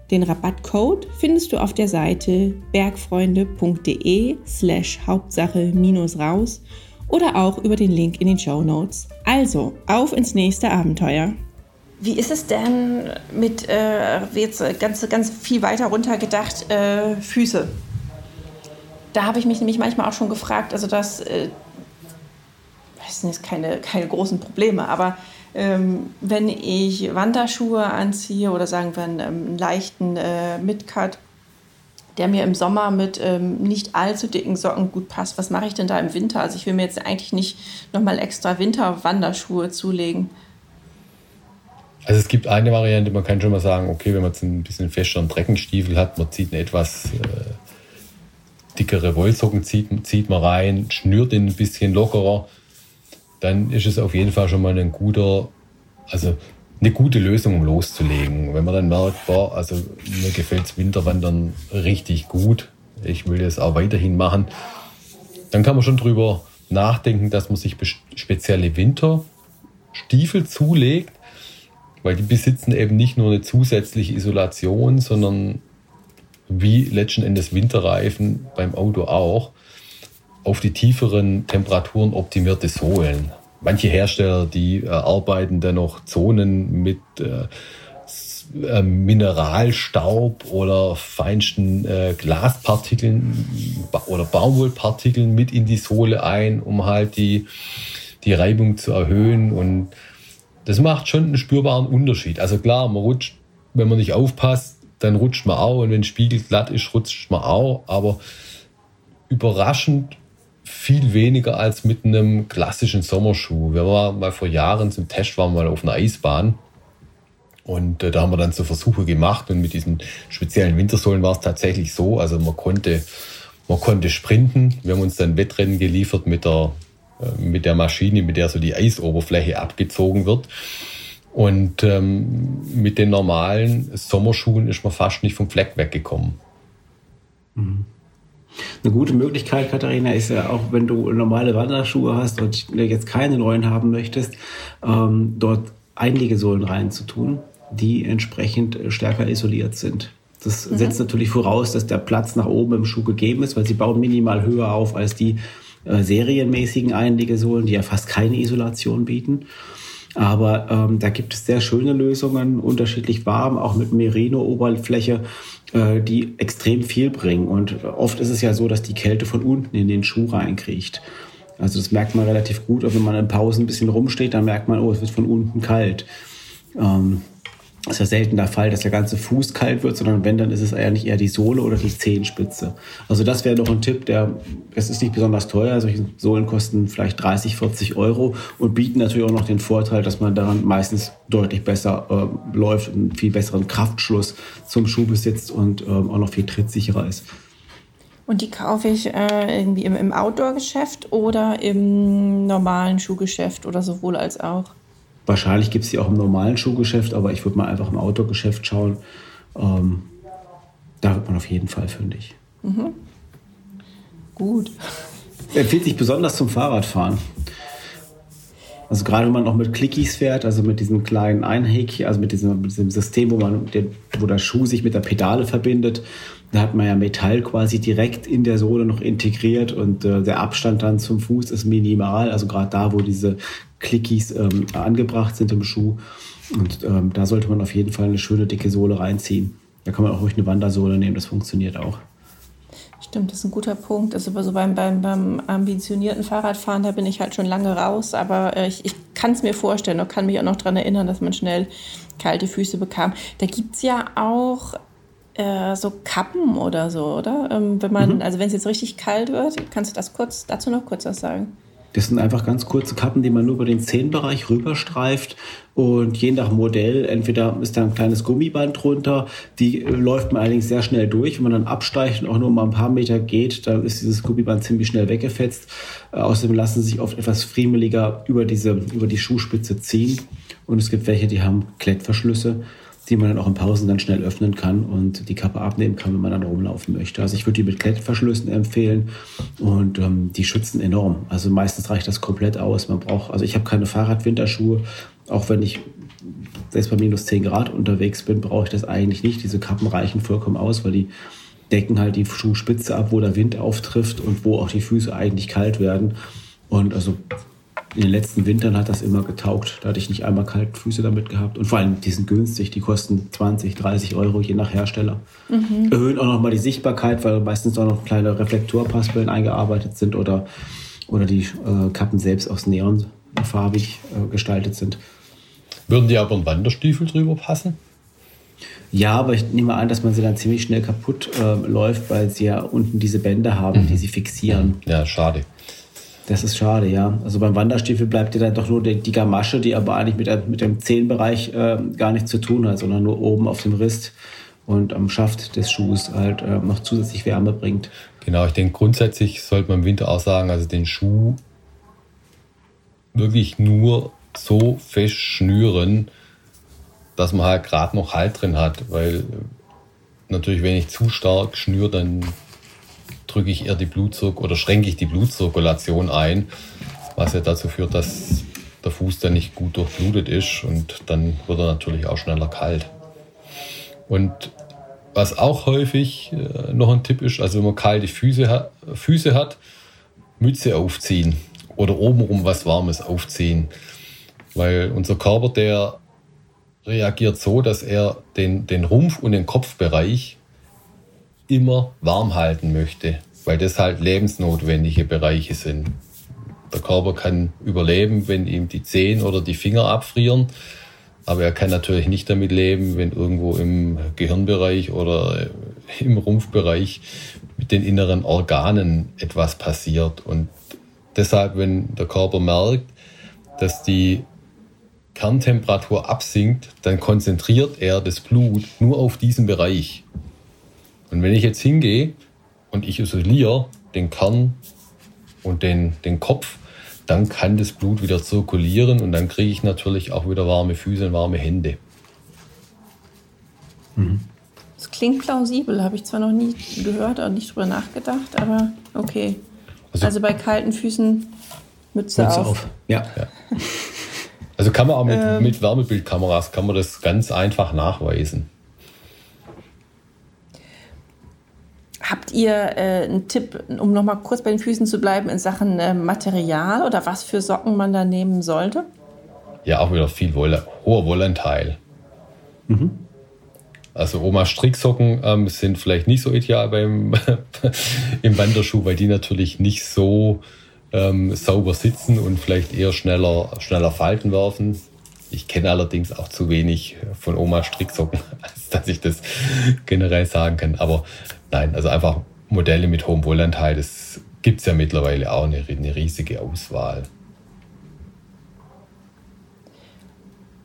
Den Rabattcode findest du auf der Seite bergfreunde.de slash Hauptsache minus raus oder auch über den Link in den Show Notes. Also, auf ins nächste Abenteuer! Wie ist es denn mit, äh, jetzt ganz, ganz viel weiter runter gedacht, äh, Füße? Da habe ich mich nämlich manchmal auch schon gefragt, also das, äh, das sind jetzt keine, keine großen Probleme, aber ähm, wenn ich Wanderschuhe anziehe oder sagen wir einen, ähm, einen leichten äh, Midcut, der mir im Sommer mit ähm, nicht allzu dicken Socken gut passt, was mache ich denn da im Winter? Also ich will mir jetzt eigentlich nicht nochmal extra Winterwanderschuhe zulegen. Also es gibt eine Variante, man kann schon mal sagen, okay, wenn man jetzt ein bisschen festeren Treckenstiefel hat, man zieht eine etwas äh, dickere Wollsocken, zieht, zieht man rein, schnürt ihn ein bisschen lockerer, dann ist es auf jeden Fall schon mal ein guter, also eine gute Lösung, um loszulegen. Wenn man dann merkt, boah, also mir gefällt das Winterwandern richtig gut, ich will das auch weiterhin machen, dann kann man schon drüber nachdenken, dass man sich spezielle Winterstiefel zulegt, weil die besitzen eben nicht nur eine zusätzliche Isolation, sondern wie letzten Endes Winterreifen beim Auto auch, auf die tieferen Temperaturen optimierte Sohlen. Manche Hersteller, die äh, arbeiten dann noch Zonen mit äh, äh, Mineralstaub oder feinsten äh, Glaspartikeln oder Baumwollpartikeln mit in die Sohle ein, um halt die, die Reibung zu erhöhen. Und das macht schon einen spürbaren Unterschied. Also klar, man rutscht, wenn man nicht aufpasst, dann rutscht man auch. Und wenn Spiegel glatt ist, rutscht man auch. Aber überraschend viel weniger als mit einem klassischen Sommerschuh. Wir waren mal vor Jahren zum Test, waren mal auf einer Eisbahn. Und äh, da haben wir dann so Versuche gemacht und mit diesen speziellen Wintersohlen war es tatsächlich so, also man konnte, man konnte sprinten. Wir haben uns dann Wettrennen geliefert mit der, mit der Maschine, mit der so die Eisoberfläche abgezogen wird. Und ähm, mit den normalen Sommerschuhen ist man fast nicht vom Fleck weggekommen. Mhm. Eine gute Möglichkeit, Katharina, ist ja auch, wenn du normale Wanderschuhe hast und jetzt keine neuen haben möchtest, ähm, dort Einlegesohlen reinzutun, die entsprechend stärker isoliert sind. Das mhm. setzt natürlich voraus, dass der Platz nach oben im Schuh gegeben ist, weil sie bauen minimal höher auf als die äh, serienmäßigen Einlegesohlen, die ja fast keine Isolation bieten. Aber ähm, da gibt es sehr schöne Lösungen, unterschiedlich warm, auch mit Merino-Oberfläche, äh, die extrem viel bringen. Und oft ist es ja so, dass die Kälte von unten in den Schuh reinkriecht. Also das merkt man relativ gut, auch wenn man in Pausen ein bisschen rumsteht, dann merkt man, oh, es wird von unten kalt. Ähm, ist ja selten der Fall, dass der ganze Fuß kalt wird, sondern wenn, dann ist es eigentlich eher die Sohle oder die Zehenspitze. Also das wäre noch ein Tipp, der, es ist nicht besonders teuer, solche Sohlen kosten vielleicht 30, 40 Euro und bieten natürlich auch noch den Vorteil, dass man daran meistens deutlich besser äh, läuft und einen viel besseren Kraftschluss zum Schuh besitzt und ähm, auch noch viel trittsicherer ist. Und die kaufe ich äh, irgendwie im, im Outdoor-Geschäft oder im normalen Schuhgeschäft oder sowohl als auch? Wahrscheinlich gibt es die auch im normalen Schuhgeschäft, aber ich würde mal einfach im Outdoor-Geschäft schauen. Ähm, da wird man auf jeden Fall fündig. Mhm. Gut. Empfiehlt sich besonders zum Fahrradfahren. Also gerade wenn man auch mit Clickies fährt, also mit diesem kleinen Einhäkchen, also mit diesem, mit diesem System, wo man, den, wo der Schuh sich mit der Pedale verbindet, da hat man ja Metall quasi direkt in der Sohle noch integriert und äh, der Abstand dann zum Fuß ist minimal. Also gerade da, wo diese Clickies ähm, angebracht sind im Schuh. Und ähm, da sollte man auf jeden Fall eine schöne dicke Sohle reinziehen. Da kann man auch ruhig eine Wandersohle nehmen, das funktioniert auch. Stimmt, das ist ein guter Punkt. Also so beim, beim, beim ambitionierten Fahrradfahren, da bin ich halt schon lange raus, aber äh, ich, ich kann es mir vorstellen und kann mich auch noch daran erinnern, dass man schnell kalte Füße bekam. Da gibt es ja auch äh, so Kappen oder so, oder? Ähm, wenn man, mhm. also wenn es jetzt richtig kalt wird, kannst du das kurz dazu noch kurz was sagen? Das sind einfach ganz kurze Kappen, die man nur über den Zehenbereich rüberstreift. Und je nach Modell, entweder ist da ein kleines Gummiband drunter, die äh, läuft man allerdings sehr schnell durch. Wenn man dann absteigt und auch nur mal ein paar Meter geht, dann ist dieses Gummiband ziemlich schnell weggefetzt. Äh, außerdem lassen sie sich oft etwas friemeliger über, diese, über die Schuhspitze ziehen. Und es gibt welche, die haben Klettverschlüsse die man dann auch in Pausen dann schnell öffnen kann und die Kappe abnehmen kann, wenn man dann rumlaufen möchte. Also ich würde die mit Klettverschlüssen empfehlen und ähm, die schützen enorm. Also meistens reicht das komplett aus. Man braucht, also ich habe keine Fahrradwinterschuhe, auch wenn ich selbst bei minus 10 Grad unterwegs bin, brauche ich das eigentlich nicht. Diese Kappen reichen vollkommen aus, weil die decken halt die Schuhspitze ab, wo der Wind auftrifft und wo auch die Füße eigentlich kalt werden. Und also in den letzten Wintern hat das immer getaugt. Da hatte ich nicht einmal kalte Füße damit gehabt. Und vor allem, die sind günstig. Die kosten 20, 30 Euro je nach Hersteller. Mhm. Erhöhen auch nochmal die Sichtbarkeit, weil meistens auch noch kleine Reflektorpaspeln eingearbeitet sind oder, oder die äh, Kappen selbst aus Neon farbig äh, gestaltet sind. Würden die aber einen Wanderstiefel drüber passen? Ja, aber ich nehme an, dass man sie dann ziemlich schnell kaputt äh, läuft, weil sie ja unten diese Bänder haben, mhm. die sie fixieren. Ja, schade. Das ist schade, ja. Also beim Wanderstiefel bleibt dir dann doch nur die, die Gamasche, die aber eigentlich mit, mit dem Zehenbereich äh, gar nichts zu tun hat, sondern nur oben auf dem Rist und am Schaft des Schuhs halt äh, noch zusätzlich Wärme bringt. Genau, ich denke grundsätzlich sollte man im Winter auch sagen, also den Schuh wirklich nur so fest schnüren, dass man halt gerade noch Halt drin hat, weil natürlich, wenn ich zu stark schnüre, dann drücke ich eher die Blutzucker oder schränke ich die Blutzirkulation ein, was ja dazu führt, dass der Fuß dann nicht gut durchblutet ist und dann wird er natürlich auch schneller kalt. Und was auch häufig äh, noch ein Tipp ist, also wenn man kalte Füße hat, Füße hat Mütze aufziehen oder obenrum was Warmes aufziehen. Weil unser Körper, der reagiert so, dass er den, den Rumpf und den Kopfbereich immer warm halten möchte, weil das halt lebensnotwendige Bereiche sind. Der Körper kann überleben, wenn ihm die Zehen oder die Finger abfrieren, aber er kann natürlich nicht damit leben, wenn irgendwo im Gehirnbereich oder im Rumpfbereich mit den inneren Organen etwas passiert. Und deshalb, wenn der Körper merkt, dass die Kerntemperatur absinkt, dann konzentriert er das Blut nur auf diesen Bereich. Und wenn ich jetzt hingehe und ich isoliere den Kern und den, den Kopf, dann kann das Blut wieder zirkulieren und dann kriege ich natürlich auch wieder warme Füße und warme Hände. Mhm. Das klingt plausibel, habe ich zwar noch nie gehört und nicht drüber nachgedacht, aber okay. Also, also bei kalten Füßen Mütze, Mütze auf. auf. Ja. ja. Also kann man auch mit, ähm, mit Wärmebildkameras kann man das ganz einfach nachweisen. Habt ihr äh, einen Tipp, um noch mal kurz bei den Füßen zu bleiben, in Sachen äh, Material oder was für Socken man da nehmen sollte? Ja, auch wieder viel Wolle, hoher Wollanteil. Mhm. Also Oma Stricksocken ähm, sind vielleicht nicht so ideal beim im Wanderschuh, weil die natürlich nicht so ähm, sauber sitzen und vielleicht eher schneller, schneller Falten werfen. Ich kenne allerdings auch zu wenig von Oma Stricksocken, als dass ich das generell sagen kann. Aber Nein, also einfach Modelle mit hohem Wollanteil, das gibt es ja mittlerweile auch eine, eine riesige Auswahl.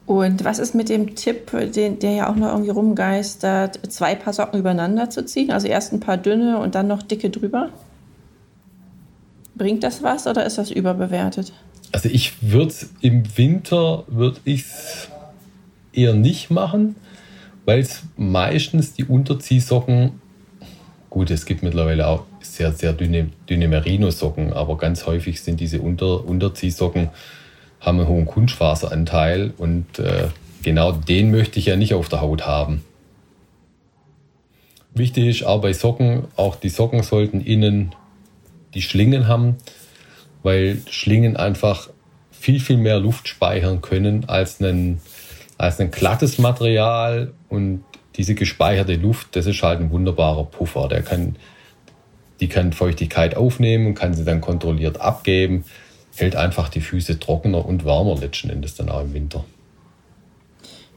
Und was ist mit dem Tipp, den, der ja auch noch irgendwie rumgeistert, zwei Paar Socken übereinander zu ziehen? Also erst ein paar dünne und dann noch dicke drüber? Bringt das was oder ist das überbewertet? Also ich würde im Winter würde ich eher nicht machen, weil es meistens die Unterziehsocken Gut, es gibt mittlerweile auch sehr, sehr dünne, dünne Merino-Socken, aber ganz häufig sind diese Unter, Unterziehsocken, haben einen hohen Kunstfaseranteil und äh, genau den möchte ich ja nicht auf der Haut haben. Wichtig ist auch bei Socken, auch die Socken sollten innen die Schlingen haben, weil Schlingen einfach viel, viel mehr Luft speichern können als ein, als ein glattes Material und diese gespeicherte Luft, das ist halt ein wunderbarer Puffer. Der kann, die kann Feuchtigkeit aufnehmen und kann sie dann kontrolliert abgeben, hält einfach die Füße trockener und warmer letzten Endes dann auch im Winter.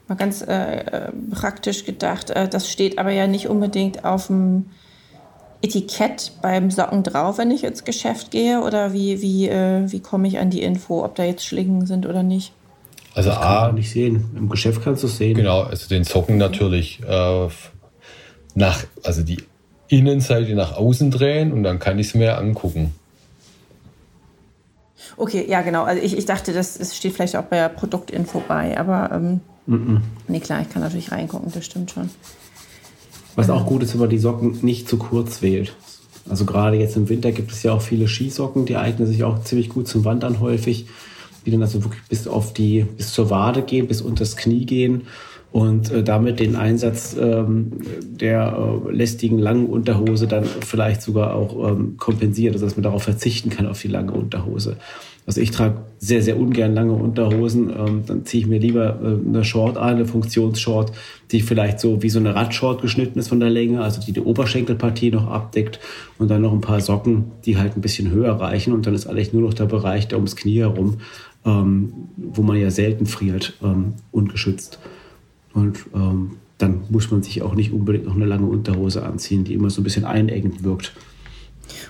Mal ganz äh, praktisch gedacht, äh, das steht aber ja nicht unbedingt auf dem Etikett beim Socken drauf, wenn ich ins Geschäft gehe? Oder wie, wie, äh, wie komme ich an die Info, ob da jetzt Schlingen sind oder nicht? Also das A, nicht sehen. Im Geschäft kannst du es sehen. Genau, also den Socken natürlich äh, nach, also die Innenseite nach außen drehen und dann kann ich es mir angucken. Okay, ja genau. Also ich, ich dachte, das, das steht vielleicht auch bei der Produktinfo bei, aber ähm, mm -mm. nee klar, ich kann natürlich reingucken, das stimmt schon. Was auch gut ist, wenn man die Socken nicht zu kurz wählt. Also gerade jetzt im Winter gibt es ja auch viele Skisocken, die eignen sich auch ziemlich gut zum Wandern häufig, die dann also wirklich bis auf die, bis zur Wade gehen, bis unter das Knie gehen und äh, damit den Einsatz ähm, der äh, lästigen langen Unterhose dann vielleicht sogar auch ähm, kompensiert, also dass man darauf verzichten kann auf die lange Unterhose. Also ich trage sehr, sehr ungern lange Unterhosen. Ähm, dann ziehe ich mir lieber äh, eine Short ein, eine Funktionsshort, die vielleicht so wie so eine Radshort geschnitten ist von der Länge, also die die Oberschenkelpartie noch abdeckt und dann noch ein paar Socken, die halt ein bisschen höher reichen und dann ist eigentlich nur noch der Bereich da ums Knie herum, ähm, wo man ja selten friert, ähm, ungeschützt. Und ähm, dann muss man sich auch nicht unbedingt noch eine lange Unterhose anziehen, die immer so ein bisschen einengend wirkt.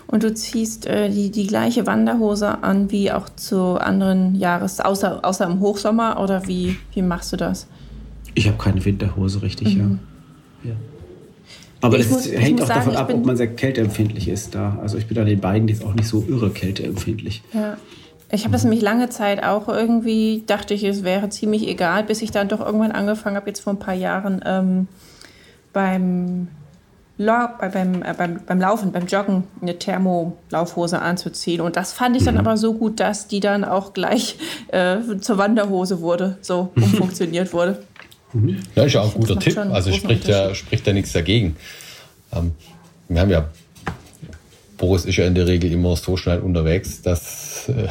Und du ziehst äh, die, die gleiche Wanderhose an wie auch zu anderen Jahres, außer, außer im Hochsommer oder wie, wie machst du das? Ich habe keine Winterhose, richtig, mhm. ja. ja. Aber es hängt auch sagen, davon ab, ob man sehr kälteempfindlich ist da. Also ich bin an den beiden jetzt auch nicht so irre kälteempfindlich. Ja. Ich habe das nämlich lange Zeit auch irgendwie, dachte ich, es wäre ziemlich egal, bis ich dann doch irgendwann angefangen habe, jetzt vor ein paar Jahren ähm, beim beim, äh, beim, beim Laufen, beim Joggen eine Thermolaufhose anzuziehen. Und das fand ich dann mhm. aber so gut, dass die dann auch gleich äh, zur Wanderhose wurde, so umfunktioniert wurde. Mhm. Ja, ist ja auch ein guter Tipp. Also spricht ja, spricht ja nichts dagegen. Ähm, wir haben ja, Boris ist ja in der Regel immer so schnell unterwegs, dass, äh,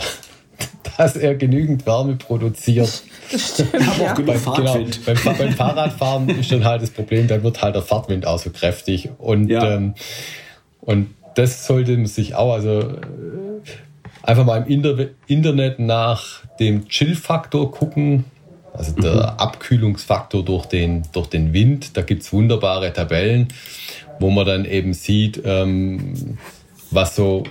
dass er genügend Wärme produziert, das stimmt. Aber ja. Fahrtwind. Genau, beim, beim, Fahrradfahren ist dann halt das Problem, dann wird halt der Fahrtwind auch so kräftig. Und, ja. ähm, und das sollte man sich auch, also äh, einfach mal im Inter Internet nach dem Chill-Faktor gucken. Also der mhm. Abkühlungsfaktor durch den, durch den Wind. Da gibt es wunderbare Tabellen, wo man dann eben sieht, ähm, was, so,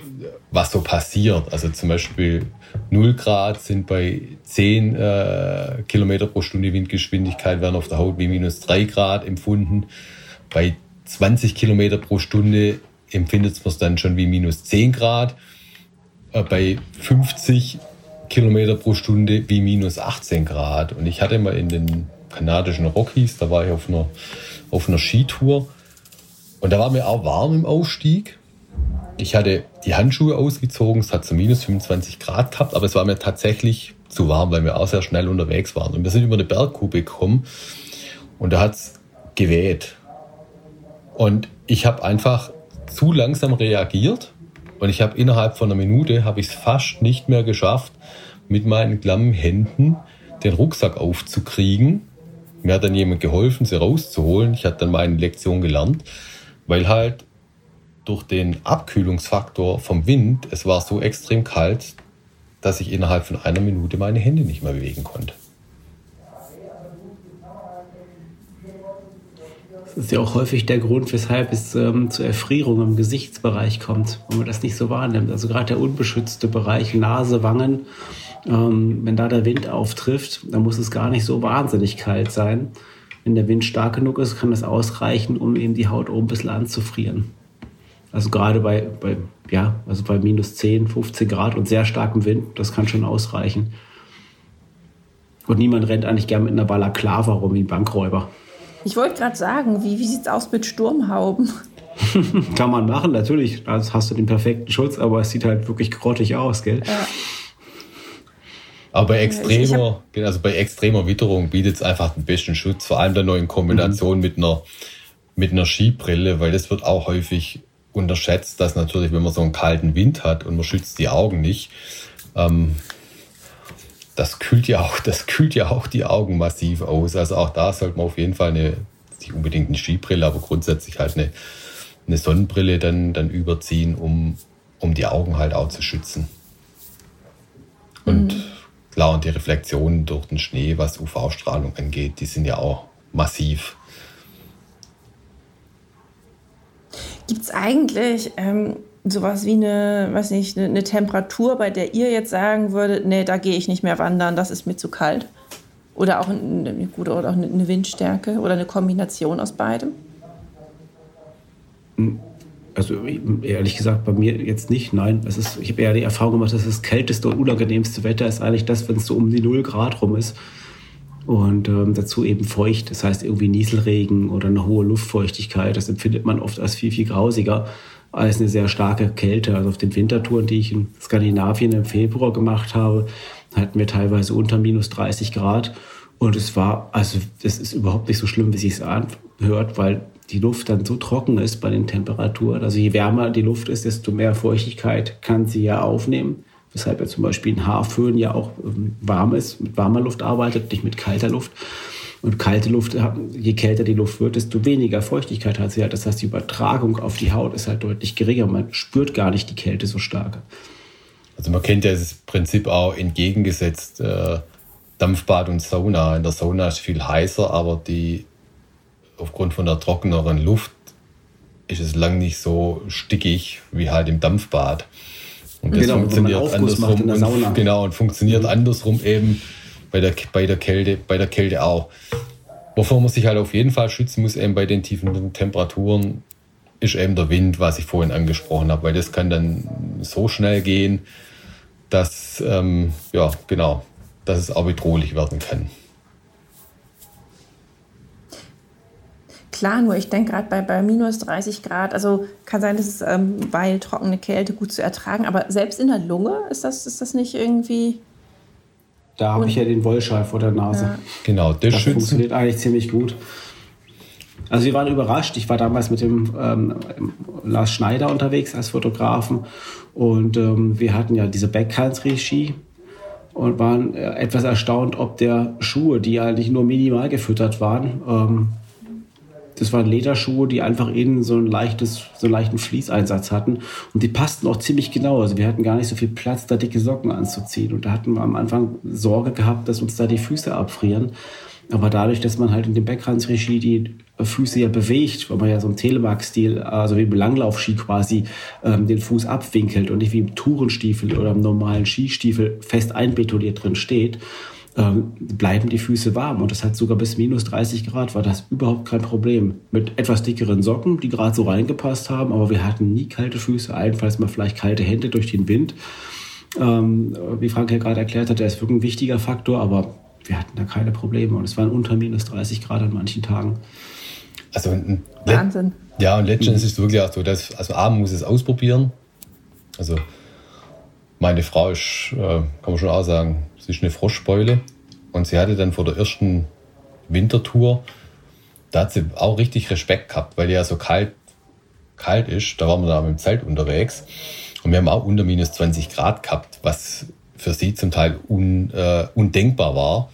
was so passiert. Also zum Beispiel 0 Grad sind bei 10 äh, Kilometer pro Stunde Windgeschwindigkeit, werden auf der Haut wie minus 3 Grad empfunden. Bei 20 Kilometer pro Stunde empfindet man es dann schon wie minus 10 Grad. Äh, bei 50 Kilometer pro Stunde wie minus 18 Grad. Und ich hatte mal in den kanadischen Rockies, da war ich auf einer, auf einer Skitour. Und da war mir auch warm im Aufstieg. Ich hatte die Handschuhe ausgezogen, es hat so minus 25 Grad gehabt, aber es war mir tatsächlich zu warm, weil wir auch sehr schnell unterwegs waren. Und wir sind über eine Bergkuppe gekommen und da hat es geweht. Und ich habe einfach zu langsam reagiert und ich habe innerhalb von einer Minute habe ich es fast nicht mehr geschafft, mit meinen klammen Händen den Rucksack aufzukriegen. Mir hat dann jemand geholfen, sie rauszuholen. Ich hatte dann meine Lektion gelernt, weil halt durch den Abkühlungsfaktor vom Wind, es war so extrem kalt, dass ich innerhalb von einer Minute meine Hände nicht mehr bewegen konnte. Das ist ja auch häufig der Grund, weshalb es ähm, zu Erfrierungen im Gesichtsbereich kommt, wenn man das nicht so wahrnimmt. Also gerade der unbeschützte Bereich, Nase, Wangen, ähm, wenn da der Wind auftrifft, dann muss es gar nicht so wahnsinnig kalt sein. Wenn der Wind stark genug ist, kann das ausreichen, um eben die Haut oben ein bisschen anzufrieren. Also gerade bei, bei, ja, also bei minus 10, 15 Grad und sehr starkem Wind, das kann schon ausreichen. Und niemand rennt eigentlich gern mit einer Balaklava rum wie ein Bankräuber. Ich wollte gerade sagen, wie, wie sieht es aus mit Sturmhauben? kann man machen, natürlich. Da hast du den perfekten Schutz, aber es sieht halt wirklich grottig aus, gell? Ja. Aber bei extremer, also bei extremer Witterung bietet es einfach den besten Schutz, vor allem dann noch in Kombination mhm. mit einer mit einer Skibrille, weil das wird auch häufig unterschätzt, dass natürlich, wenn man so einen kalten Wind hat und man schützt die Augen nicht, ähm, das kühlt ja auch, das kühlt ja auch die Augen massiv aus. Also auch da sollte man auf jeden Fall eine, nicht unbedingt eine Skibrille, aber grundsätzlich halt eine, eine Sonnenbrille dann, dann überziehen, um, um die Augen halt auch zu schützen. Und mhm. klar, und die Reflexionen durch den Schnee, was UV-Strahlung angeht, die sind ja auch massiv. Gibt es eigentlich ähm, sowas wie eine, weiß nicht, eine, eine, Temperatur, bei der ihr jetzt sagen würdet, nee, da gehe ich nicht mehr wandern, das ist mir zu kalt? Oder auch eine, gut, oder auch eine Windstärke oder eine Kombination aus beidem? Also ehrlich gesagt, bei mir jetzt nicht. Nein, es ist, ich habe eher die Erfahrung gemacht, dass das kälteste und unangenehmste Wetter ist eigentlich das, wenn es so um die 0 Grad rum ist. Und ähm, dazu eben feucht, das heißt irgendwie Nieselregen oder eine hohe Luftfeuchtigkeit. Das empfindet man oft als viel, viel grausiger als eine sehr starke Kälte. Also auf den Wintertouren, die ich in Skandinavien im Februar gemacht habe, hatten wir teilweise unter minus 30 Grad. Und es war, also das ist überhaupt nicht so schlimm, wie es sich anhört, weil die Luft dann so trocken ist bei den Temperaturen. Also je wärmer die Luft ist, desto mehr Feuchtigkeit kann sie ja aufnehmen. Weshalb ja zum Beispiel ein Haarföhn ja auch ähm, warm ist, mit warmer Luft arbeitet, nicht mit kalter Luft. Und kalte Luft, je kälter die Luft wird, desto weniger Feuchtigkeit hat sie halt. Das heißt, die Übertragung auf die Haut ist halt deutlich geringer. Man spürt gar nicht die Kälte so stark. Also man kennt ja das Prinzip auch entgegengesetzt. Äh, Dampfbad und Sauna. In der Sauna ist viel heißer, aber die aufgrund von der trockeneren Luft ist es lang nicht so stickig wie halt im Dampfbad. Und das genau, funktioniert andersrum. Und, genau, und funktioniert mhm. andersrum eben bei der, bei, der Kälte, bei der Kälte auch. Wovor man sich halt auf jeden Fall schützen muss, eben bei den tiefen Temperaturen, ist eben der Wind, was ich vorhin angesprochen habe, weil das kann dann so schnell gehen, dass, ähm, ja, genau, dass es auch bedrohlich werden kann. Klar, nur ich denke gerade bei, bei minus 30 Grad, also kann sein, dass es, ähm, weil trockene Kälte gut zu ertragen, aber selbst in der Lunge ist das, ist das nicht irgendwie. Da habe ich ja den Wollschall vor der Nase. Ja. Genau, das, das funktioniert eigentlich ziemlich gut. Also wir waren überrascht. Ich war damals mit dem ähm, Lars Schneider unterwegs als Fotografen und ähm, wir hatten ja diese Backhands-Regie und waren äh, etwas erstaunt, ob der Schuhe, die eigentlich nur minimal gefüttert waren, ähm, das waren Lederschuhe, die einfach innen so, ein leichtes, so einen leichten Fließeinsatz hatten. Und die passten auch ziemlich genau. Also wir hatten gar nicht so viel Platz, da dicke Socken anzuziehen. Und da hatten wir am Anfang Sorge gehabt, dass uns da die Füße abfrieren. Aber dadurch, dass man halt in dem Backhands-Regie die Füße ja bewegt, weil man ja so im Telemark-Stil, also wie im Langlaufski quasi, ähm, den Fuß abwinkelt und nicht wie im Tourenstiefel oder im normalen Skistiefel fest einbetoniert drin steht, ähm, bleiben die Füße warm. Und das hat sogar bis minus 30 Grad, war das überhaupt kein Problem. Mit etwas dickeren Socken, die gerade so reingepasst haben, aber wir hatten nie kalte Füße, allenfalls mal vielleicht kalte Hände durch den Wind. Ähm, wie Frank ja gerade erklärt hat, der ist wirklich ein wichtiger Faktor, aber wir hatten da keine Probleme und es waren unter minus 30 Grad an manchen Tagen. Also Wahnsinn. Ja, und letztendlich mhm. ist es wirklich auch so, dass also Abend muss es ausprobieren. Also meine Frau ist, äh, kann man schon auch sagen, sie ist eine Froschbeule. Und sie hatte dann vor der ersten Wintertour, da hat sie auch richtig Respekt gehabt, weil ja so kalt, kalt ist. Da waren wir da mit dem Zelt unterwegs. Und wir haben auch unter minus 20 Grad gehabt, was für sie zum Teil un, äh, undenkbar war.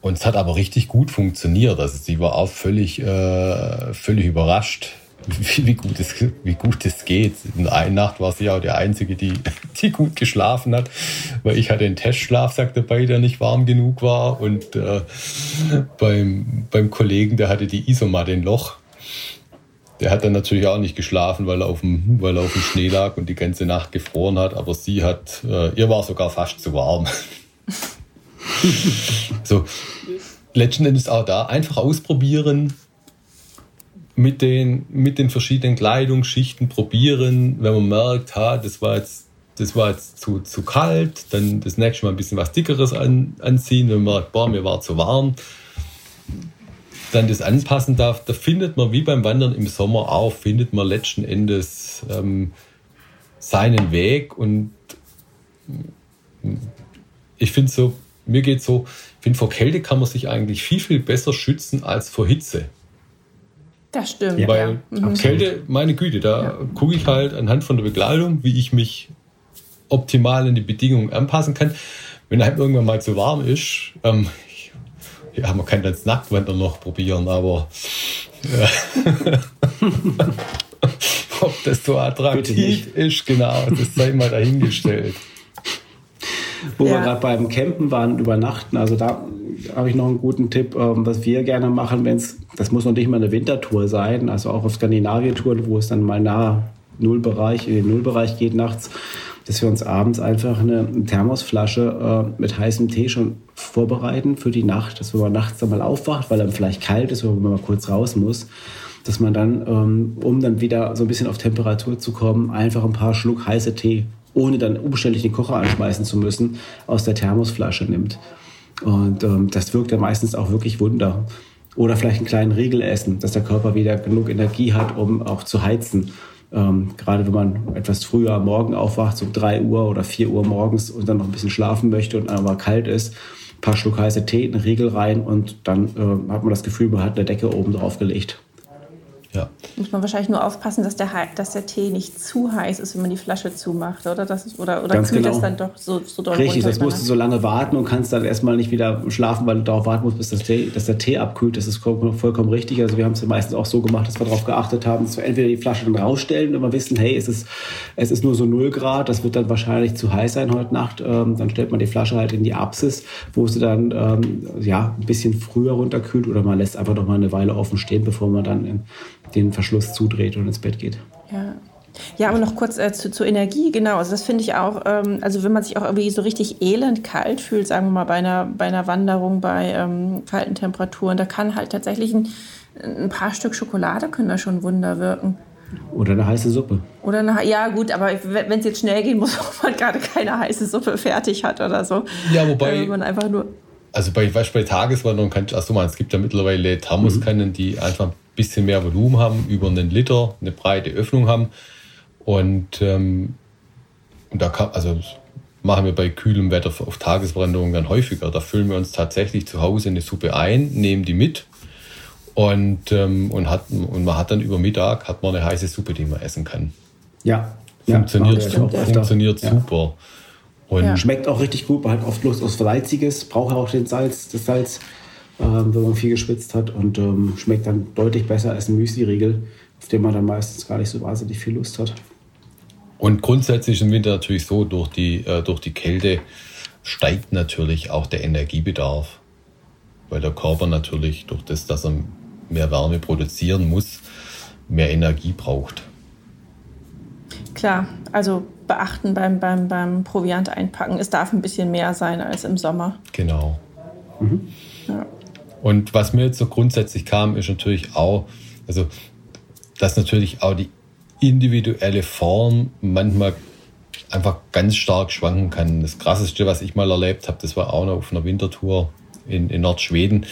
Und es hat aber richtig gut funktioniert. Also sie war auch völlig, äh, völlig überrascht, wie, wie, gut es, wie gut es geht. In einer Nacht war sie auch die Einzige, die, die gut geschlafen hat, weil ich hatte einen Testschlafsack dabei, der nicht warm genug war. Und äh, beim, beim Kollegen, der hatte die Isomatte im Loch. Der hat dann natürlich auch nicht geschlafen, weil er auf dem, weil er auf dem Schnee lag und die ganze Nacht gefroren hat. Aber sie hat, äh, ihr war sogar fast zu warm. so, letzten Endes auch da einfach ausprobieren, mit den, mit den verschiedenen Kleidungsschichten probieren, wenn man merkt, ha, das war jetzt, das war jetzt zu, zu kalt, dann das nächste Mal ein bisschen was Dickeres an, anziehen, wenn man merkt, boah, mir war zu warm, dann das anpassen darf. Da findet man, wie beim Wandern im Sommer auch, findet man letzten Endes ähm, seinen Weg und ich finde so, mir geht so, ich finde, vor Kälte kann man sich eigentlich viel, viel besser schützen als vor Hitze. Das stimmt. Weil ja. Mhm. Kälte, meine Güte, da ja. gucke ich halt anhand von der Bekleidung, wie ich mich optimal an die Bedingungen anpassen kann. Wenn halt irgendwann mal zu warm ist, ähm, ja, man kann das Nacktwandern noch probieren, aber äh, ob das so attraktiv ist, genau, das sei mal dahingestellt. Wo ja. wir gerade beim Campen waren, übernachten, also da habe ich noch einen guten Tipp, ähm, was wir gerne machen, wenn es, das muss noch nicht mal eine Wintertour sein, also auch auf Skandinavien-Touren, wo es dann mal nah Nullbereich, in den Nullbereich geht nachts, dass wir uns abends einfach eine Thermosflasche äh, mit heißem Tee schon vorbereiten für die Nacht, dass wenn man nachts dann mal aufwacht, weil dann vielleicht kalt ist oder wenn man mal kurz raus muss, dass man dann, ähm, um dann wieder so ein bisschen auf Temperatur zu kommen, einfach ein paar Schluck heiße Tee, ohne dann umständlich den Kocher anschmeißen zu müssen, aus der Thermosflasche nimmt. Und ähm, das wirkt dann meistens auch wirklich Wunder. Oder vielleicht einen kleinen Riegel essen, dass der Körper wieder genug Energie hat, um auch zu heizen. Ähm, gerade wenn man etwas früher am Morgen aufwacht, so 3 Uhr oder 4 Uhr morgens und dann noch ein bisschen schlafen möchte und aber kalt ist, ein paar Schluck heiße Tee, einen Riegel rein und dann äh, hat man das Gefühl, man hat eine Decke oben drauf gelegt. Ja. Muss man wahrscheinlich nur aufpassen, dass der, dass der Tee nicht zu heiß ist, wenn man die Flasche zumacht, oder? Das ist, oder oder Ganz kühlt genau. das dann doch so, so doll Richtig, runter, das musst du so lange warten und kannst dann erstmal nicht wieder schlafen, weil du darauf warten musst, bis das Tee, dass der Tee abkühlt. Das ist vollkommen richtig. Also wir haben es ja meistens auch so gemacht, dass wir darauf geachtet haben, dass wir entweder die Flasche dann rausstellen und wir wissen, hey, es ist, es ist nur so 0 Grad, das wird dann wahrscheinlich zu heiß sein heute Nacht. Ähm, dann stellt man die Flasche halt in die Apsis, wo sie dann ähm, ja, ein bisschen früher runterkühlt oder man lässt einfach noch mal eine Weile offen stehen, bevor man dann in den Verschluss zudreht und ins Bett geht. Ja. Ja, aber noch kurz äh, zu, zur Energie, genau. Also das finde ich auch, ähm, also wenn man sich auch irgendwie so richtig elend kalt fühlt, sagen wir mal bei einer, bei einer Wanderung bei ähm, kalten Temperaturen, da kann halt tatsächlich ein, ein paar Stück Schokolade können da schon Wunder wirken. Oder eine heiße Suppe. Oder eine, ja gut, aber wenn es jetzt schnell gehen muss, ob man gerade keine heiße Suppe fertig hat oder so. Ja, wobei äh, man einfach nur also bei, bei Tageswanderung kann ich, also es gibt ja mittlerweile Thermoskannen, mhm. die einfach bisschen mehr Volumen haben, über einen Liter, eine breite Öffnung haben. Und, ähm, und da kann, also machen wir bei kühlem Wetter auf Tageswanderungen dann häufiger. Da füllen wir uns tatsächlich zu Hause eine Suppe ein, nehmen die mit und, ähm, und, hat, und man hat dann über Mittag hat man eine heiße Suppe, die man essen kann. Ja. Funktioniert, ja, super, funktioniert ja. super. Und ja. Schmeckt auch richtig gut, man hat oft Lust auf Salziges, braucht auch den Salz, das Salz ähm, wenn man viel geschwitzt hat und ähm, schmeckt dann deutlich besser als ein Müsli-Riegel, auf den man dann meistens gar nicht so wahnsinnig viel Lust hat. Und grundsätzlich im Winter natürlich so, durch die, äh, durch die Kälte steigt natürlich auch der Energiebedarf, weil der Körper natürlich durch das, dass er mehr Wärme produzieren muss, mehr Energie braucht. Klar, also beachten beim, beim, beim Proviant einpacken, es darf ein bisschen mehr sein als im Sommer. Genau. Mhm. Ja. Und was mir jetzt so grundsätzlich kam, ist natürlich auch, also, dass natürlich auch die individuelle Form manchmal einfach ganz stark schwanken kann. Das krasseste, was ich mal erlebt habe, das war auch noch auf einer Wintertour in, in Nordschweden.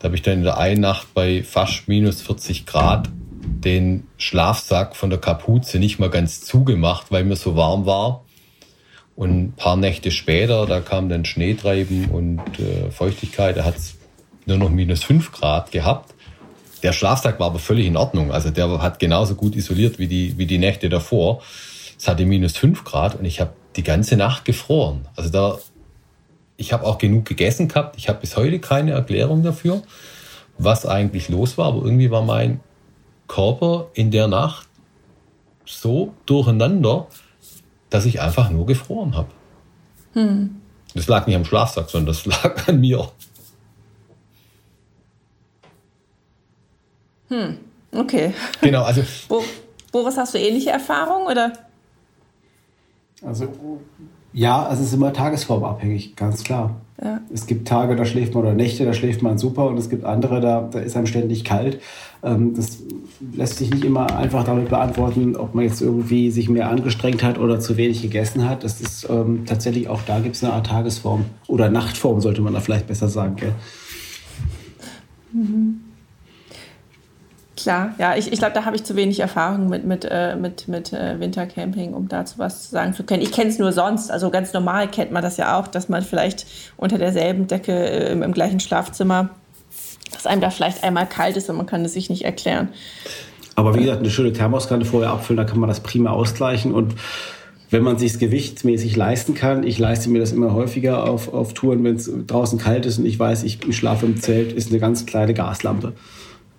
Da habe ich dann in der einen Nacht bei fast minus 40 Grad den Schlafsack von der Kapuze nicht mal ganz zugemacht, weil mir so warm war. Und ein paar Nächte später, da kam dann Schneetreiben und äh, Feuchtigkeit, da hat es nur noch minus 5 Grad gehabt. Der Schlafsack war aber völlig in Ordnung. Also der hat genauso gut isoliert wie die, wie die Nächte davor. Es hatte minus 5 Grad und ich habe die ganze Nacht gefroren. Also da, ich habe auch genug gegessen gehabt. Ich habe bis heute keine Erklärung dafür, was eigentlich los war. Aber irgendwie war mein Körper in der Nacht so durcheinander, dass ich einfach nur gefroren habe. Hm. Das lag nicht am Schlafsack, sondern das lag an mir. Hm, okay. Genau, also. Boris, hast du ähnliche Erfahrungen oder? Also, ja, es ist immer tagesformabhängig, ganz klar. Ja. Es gibt Tage, da schläft man oder Nächte, da schläft man super und es gibt andere, da, da ist einem ständig kalt. Ähm, das lässt sich nicht immer einfach damit beantworten, ob man jetzt irgendwie sich mehr angestrengt hat oder zu wenig gegessen hat. Das ist ähm, tatsächlich auch da gibt es eine Art Tagesform oder Nachtform, sollte man da vielleicht besser sagen. Gell? Mhm. Klar, ja, ich, ich glaube, da habe ich zu wenig Erfahrung mit, mit, äh, mit, mit äh, Wintercamping, um dazu was sagen zu können. Ich kenne es nur sonst, also ganz normal kennt man das ja auch, dass man vielleicht unter derselben Decke äh, im, im, gleichen Schlafzimmer, dass einem da vielleicht einmal kalt ist und man kann es sich nicht erklären. Aber wie gesagt, eine schöne Thermoskanne vorher abfüllen, da kann man das prima ausgleichen und wenn man sich gewichtsmäßig leisten kann, ich leiste mir das immer häufiger auf, auf Touren, wenn es draußen kalt ist und ich weiß, ich schlafe im Zelt, ist eine ganz kleine Gaslampe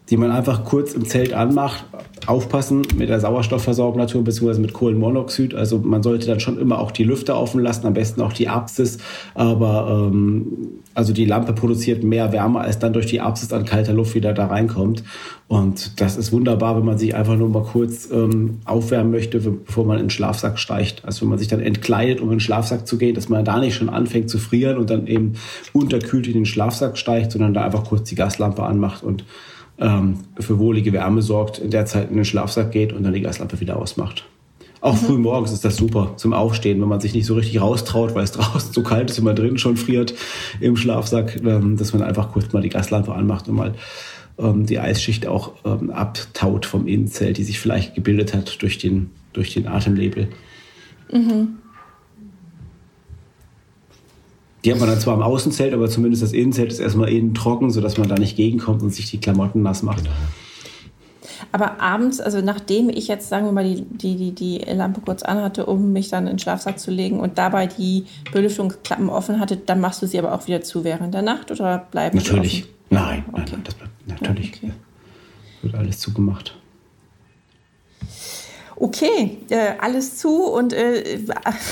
die man einfach kurz im Zelt anmacht. Aufpassen mit der Sauerstoffversorgung natürlich, beziehungsweise mit Kohlenmonoxid. Also man sollte dann schon immer auch die Lüfter offen lassen, am besten auch die Apsis. Aber ähm, also die Lampe produziert mehr Wärme, als dann durch die Apsis an kalter Luft wieder da reinkommt. Und das ist wunderbar, wenn man sich einfach nur mal kurz ähm, aufwärmen möchte, bevor man in den Schlafsack steigt. Also wenn man sich dann entkleidet, um in den Schlafsack zu gehen, dass man da nicht schon anfängt zu frieren und dann eben unterkühlt in den Schlafsack steigt, sondern da einfach kurz die Gaslampe anmacht und ähm, für wohlige Wärme sorgt, in der Zeit in den Schlafsack geht und dann die Gaslampe wieder ausmacht. Auch mhm. früh morgens ist das super zum Aufstehen, wenn man sich nicht so richtig raustraut, weil es draußen so kalt ist und man drin schon friert im Schlafsack, ähm, dass man einfach kurz mal die Gaslampe anmacht und mal ähm, die Eisschicht auch ähm, abtaut vom Innenzelt, die sich vielleicht gebildet hat durch den, durch den Atemlabel. Mhm. Die hat man dann zwar im Außenzelt, aber zumindest das Innenzelt ist erstmal innen trocken, sodass man da nicht gegenkommt und sich die Klamotten nass macht. Genau. Aber abends, also nachdem ich jetzt, sagen wir mal, die, die, die, die Lampe kurz anhatte, um mich dann in den Schlafsack zu legen und dabei die Belüftungsklappen offen hatte, dann machst du sie aber auch wieder zu während der Nacht oder bleiben Natürlich. sie offen? Nein, nein, okay. nein, das bleibt natürlich. Okay. Wird alles zugemacht. Okay, äh, alles zu und äh,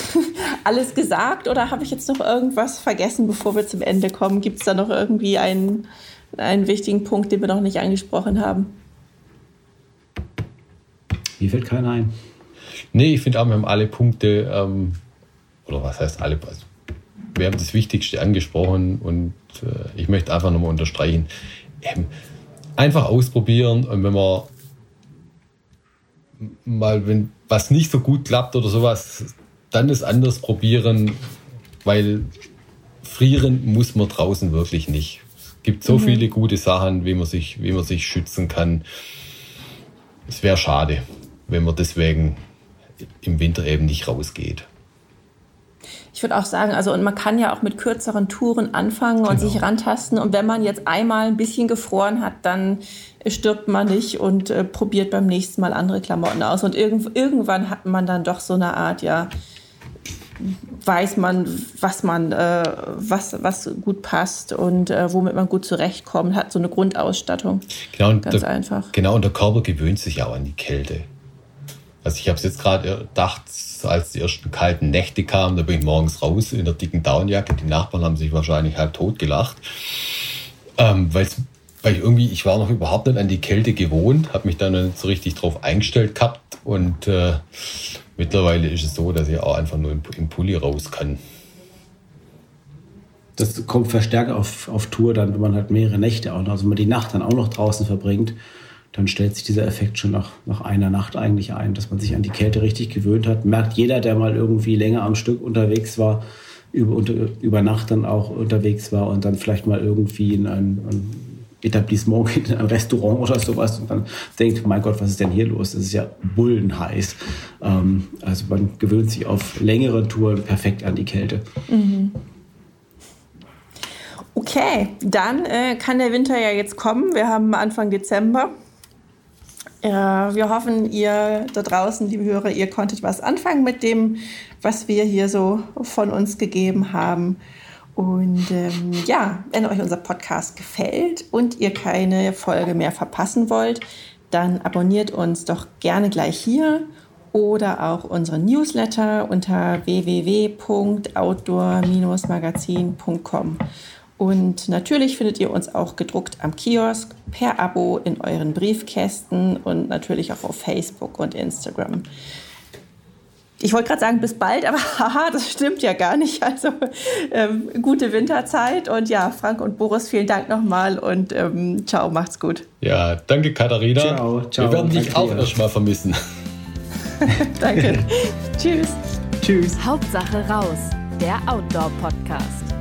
alles gesagt oder habe ich jetzt noch irgendwas vergessen, bevor wir zum Ende kommen? Gibt es da noch irgendwie einen, einen wichtigen Punkt, den wir noch nicht angesprochen haben? Mir fällt keiner ein. Nee, ich finde auch, wir haben alle Punkte, ähm, oder was heißt alle, also wir haben das Wichtigste angesprochen und äh, ich möchte einfach nochmal unterstreichen, ähm, einfach ausprobieren und wenn man mal, wenn was nicht so gut klappt oder sowas, dann es anders probieren, weil frieren muss man draußen wirklich nicht. Es gibt so mhm. viele gute Sachen, wie man sich, wie man sich schützen kann. Es wäre schade, wenn man deswegen im Winter eben nicht rausgeht ich würde auch sagen, also und man kann ja auch mit kürzeren Touren anfangen und genau. sich rantasten. Und wenn man jetzt einmal ein bisschen gefroren hat, dann stirbt man nicht und äh, probiert beim nächsten Mal andere Klamotten aus. Und irgend, irgendwann hat man dann doch so eine Art, ja, weiß man, was man, äh, was, was gut passt und äh, womit man gut zurechtkommt, hat so eine Grundausstattung. Genau, Ganz der, einfach. Genau, und der Körper gewöhnt sich auch an die Kälte. Also ich habe es jetzt gerade gedacht, als die ersten kalten Nächte kamen, da bin ich morgens raus in der dicken Downjacke. Die Nachbarn haben sich wahrscheinlich halb tot gelacht. Ähm, weil ich irgendwie, ich war noch überhaupt nicht an die Kälte gewohnt, habe mich dann nicht so richtig drauf eingestellt gehabt und äh, mittlerweile ist es so, dass ich auch einfach nur im, im Pulli raus kann. Das kommt verstärkt auf, auf Tour dann, wenn man halt mehrere Nächte auch, also wenn man die Nacht dann auch noch draußen verbringt dann stellt sich dieser Effekt schon nach, nach einer Nacht eigentlich ein, dass man sich an die Kälte richtig gewöhnt hat. Merkt jeder, der mal irgendwie länger am Stück unterwegs war, über, unter, über Nacht dann auch unterwegs war und dann vielleicht mal irgendwie in ein, ein Etablissement geht, in ein Restaurant oder sowas und dann denkt, mein Gott, was ist denn hier los? Das ist ja bullenheiß. Ähm, also man gewöhnt sich auf längeren Touren perfekt an die Kälte. Mhm. Okay, dann äh, kann der Winter ja jetzt kommen. Wir haben Anfang Dezember. Ja, wir hoffen, ihr da draußen, liebe Hörer, ihr konntet was anfangen mit dem, was wir hier so von uns gegeben haben. Und ähm, ja, wenn euch unser Podcast gefällt und ihr keine Folge mehr verpassen wollt, dann abonniert uns doch gerne gleich hier oder auch unseren Newsletter unter www.outdoor-magazin.com. Und natürlich findet ihr uns auch gedruckt am Kiosk, per Abo in euren Briefkästen und natürlich auch auf Facebook und Instagram. Ich wollte gerade sagen, bis bald, aber haha, das stimmt ja gar nicht. Also ähm, gute Winterzeit und ja, Frank und Boris, vielen Dank nochmal und ähm, ciao, macht's gut. Ja, danke Katharina. Ciao, ciao. Wir werden dich auch erstmal vermissen. danke. Tschüss. Tschüss. Hauptsache raus, der Outdoor-Podcast.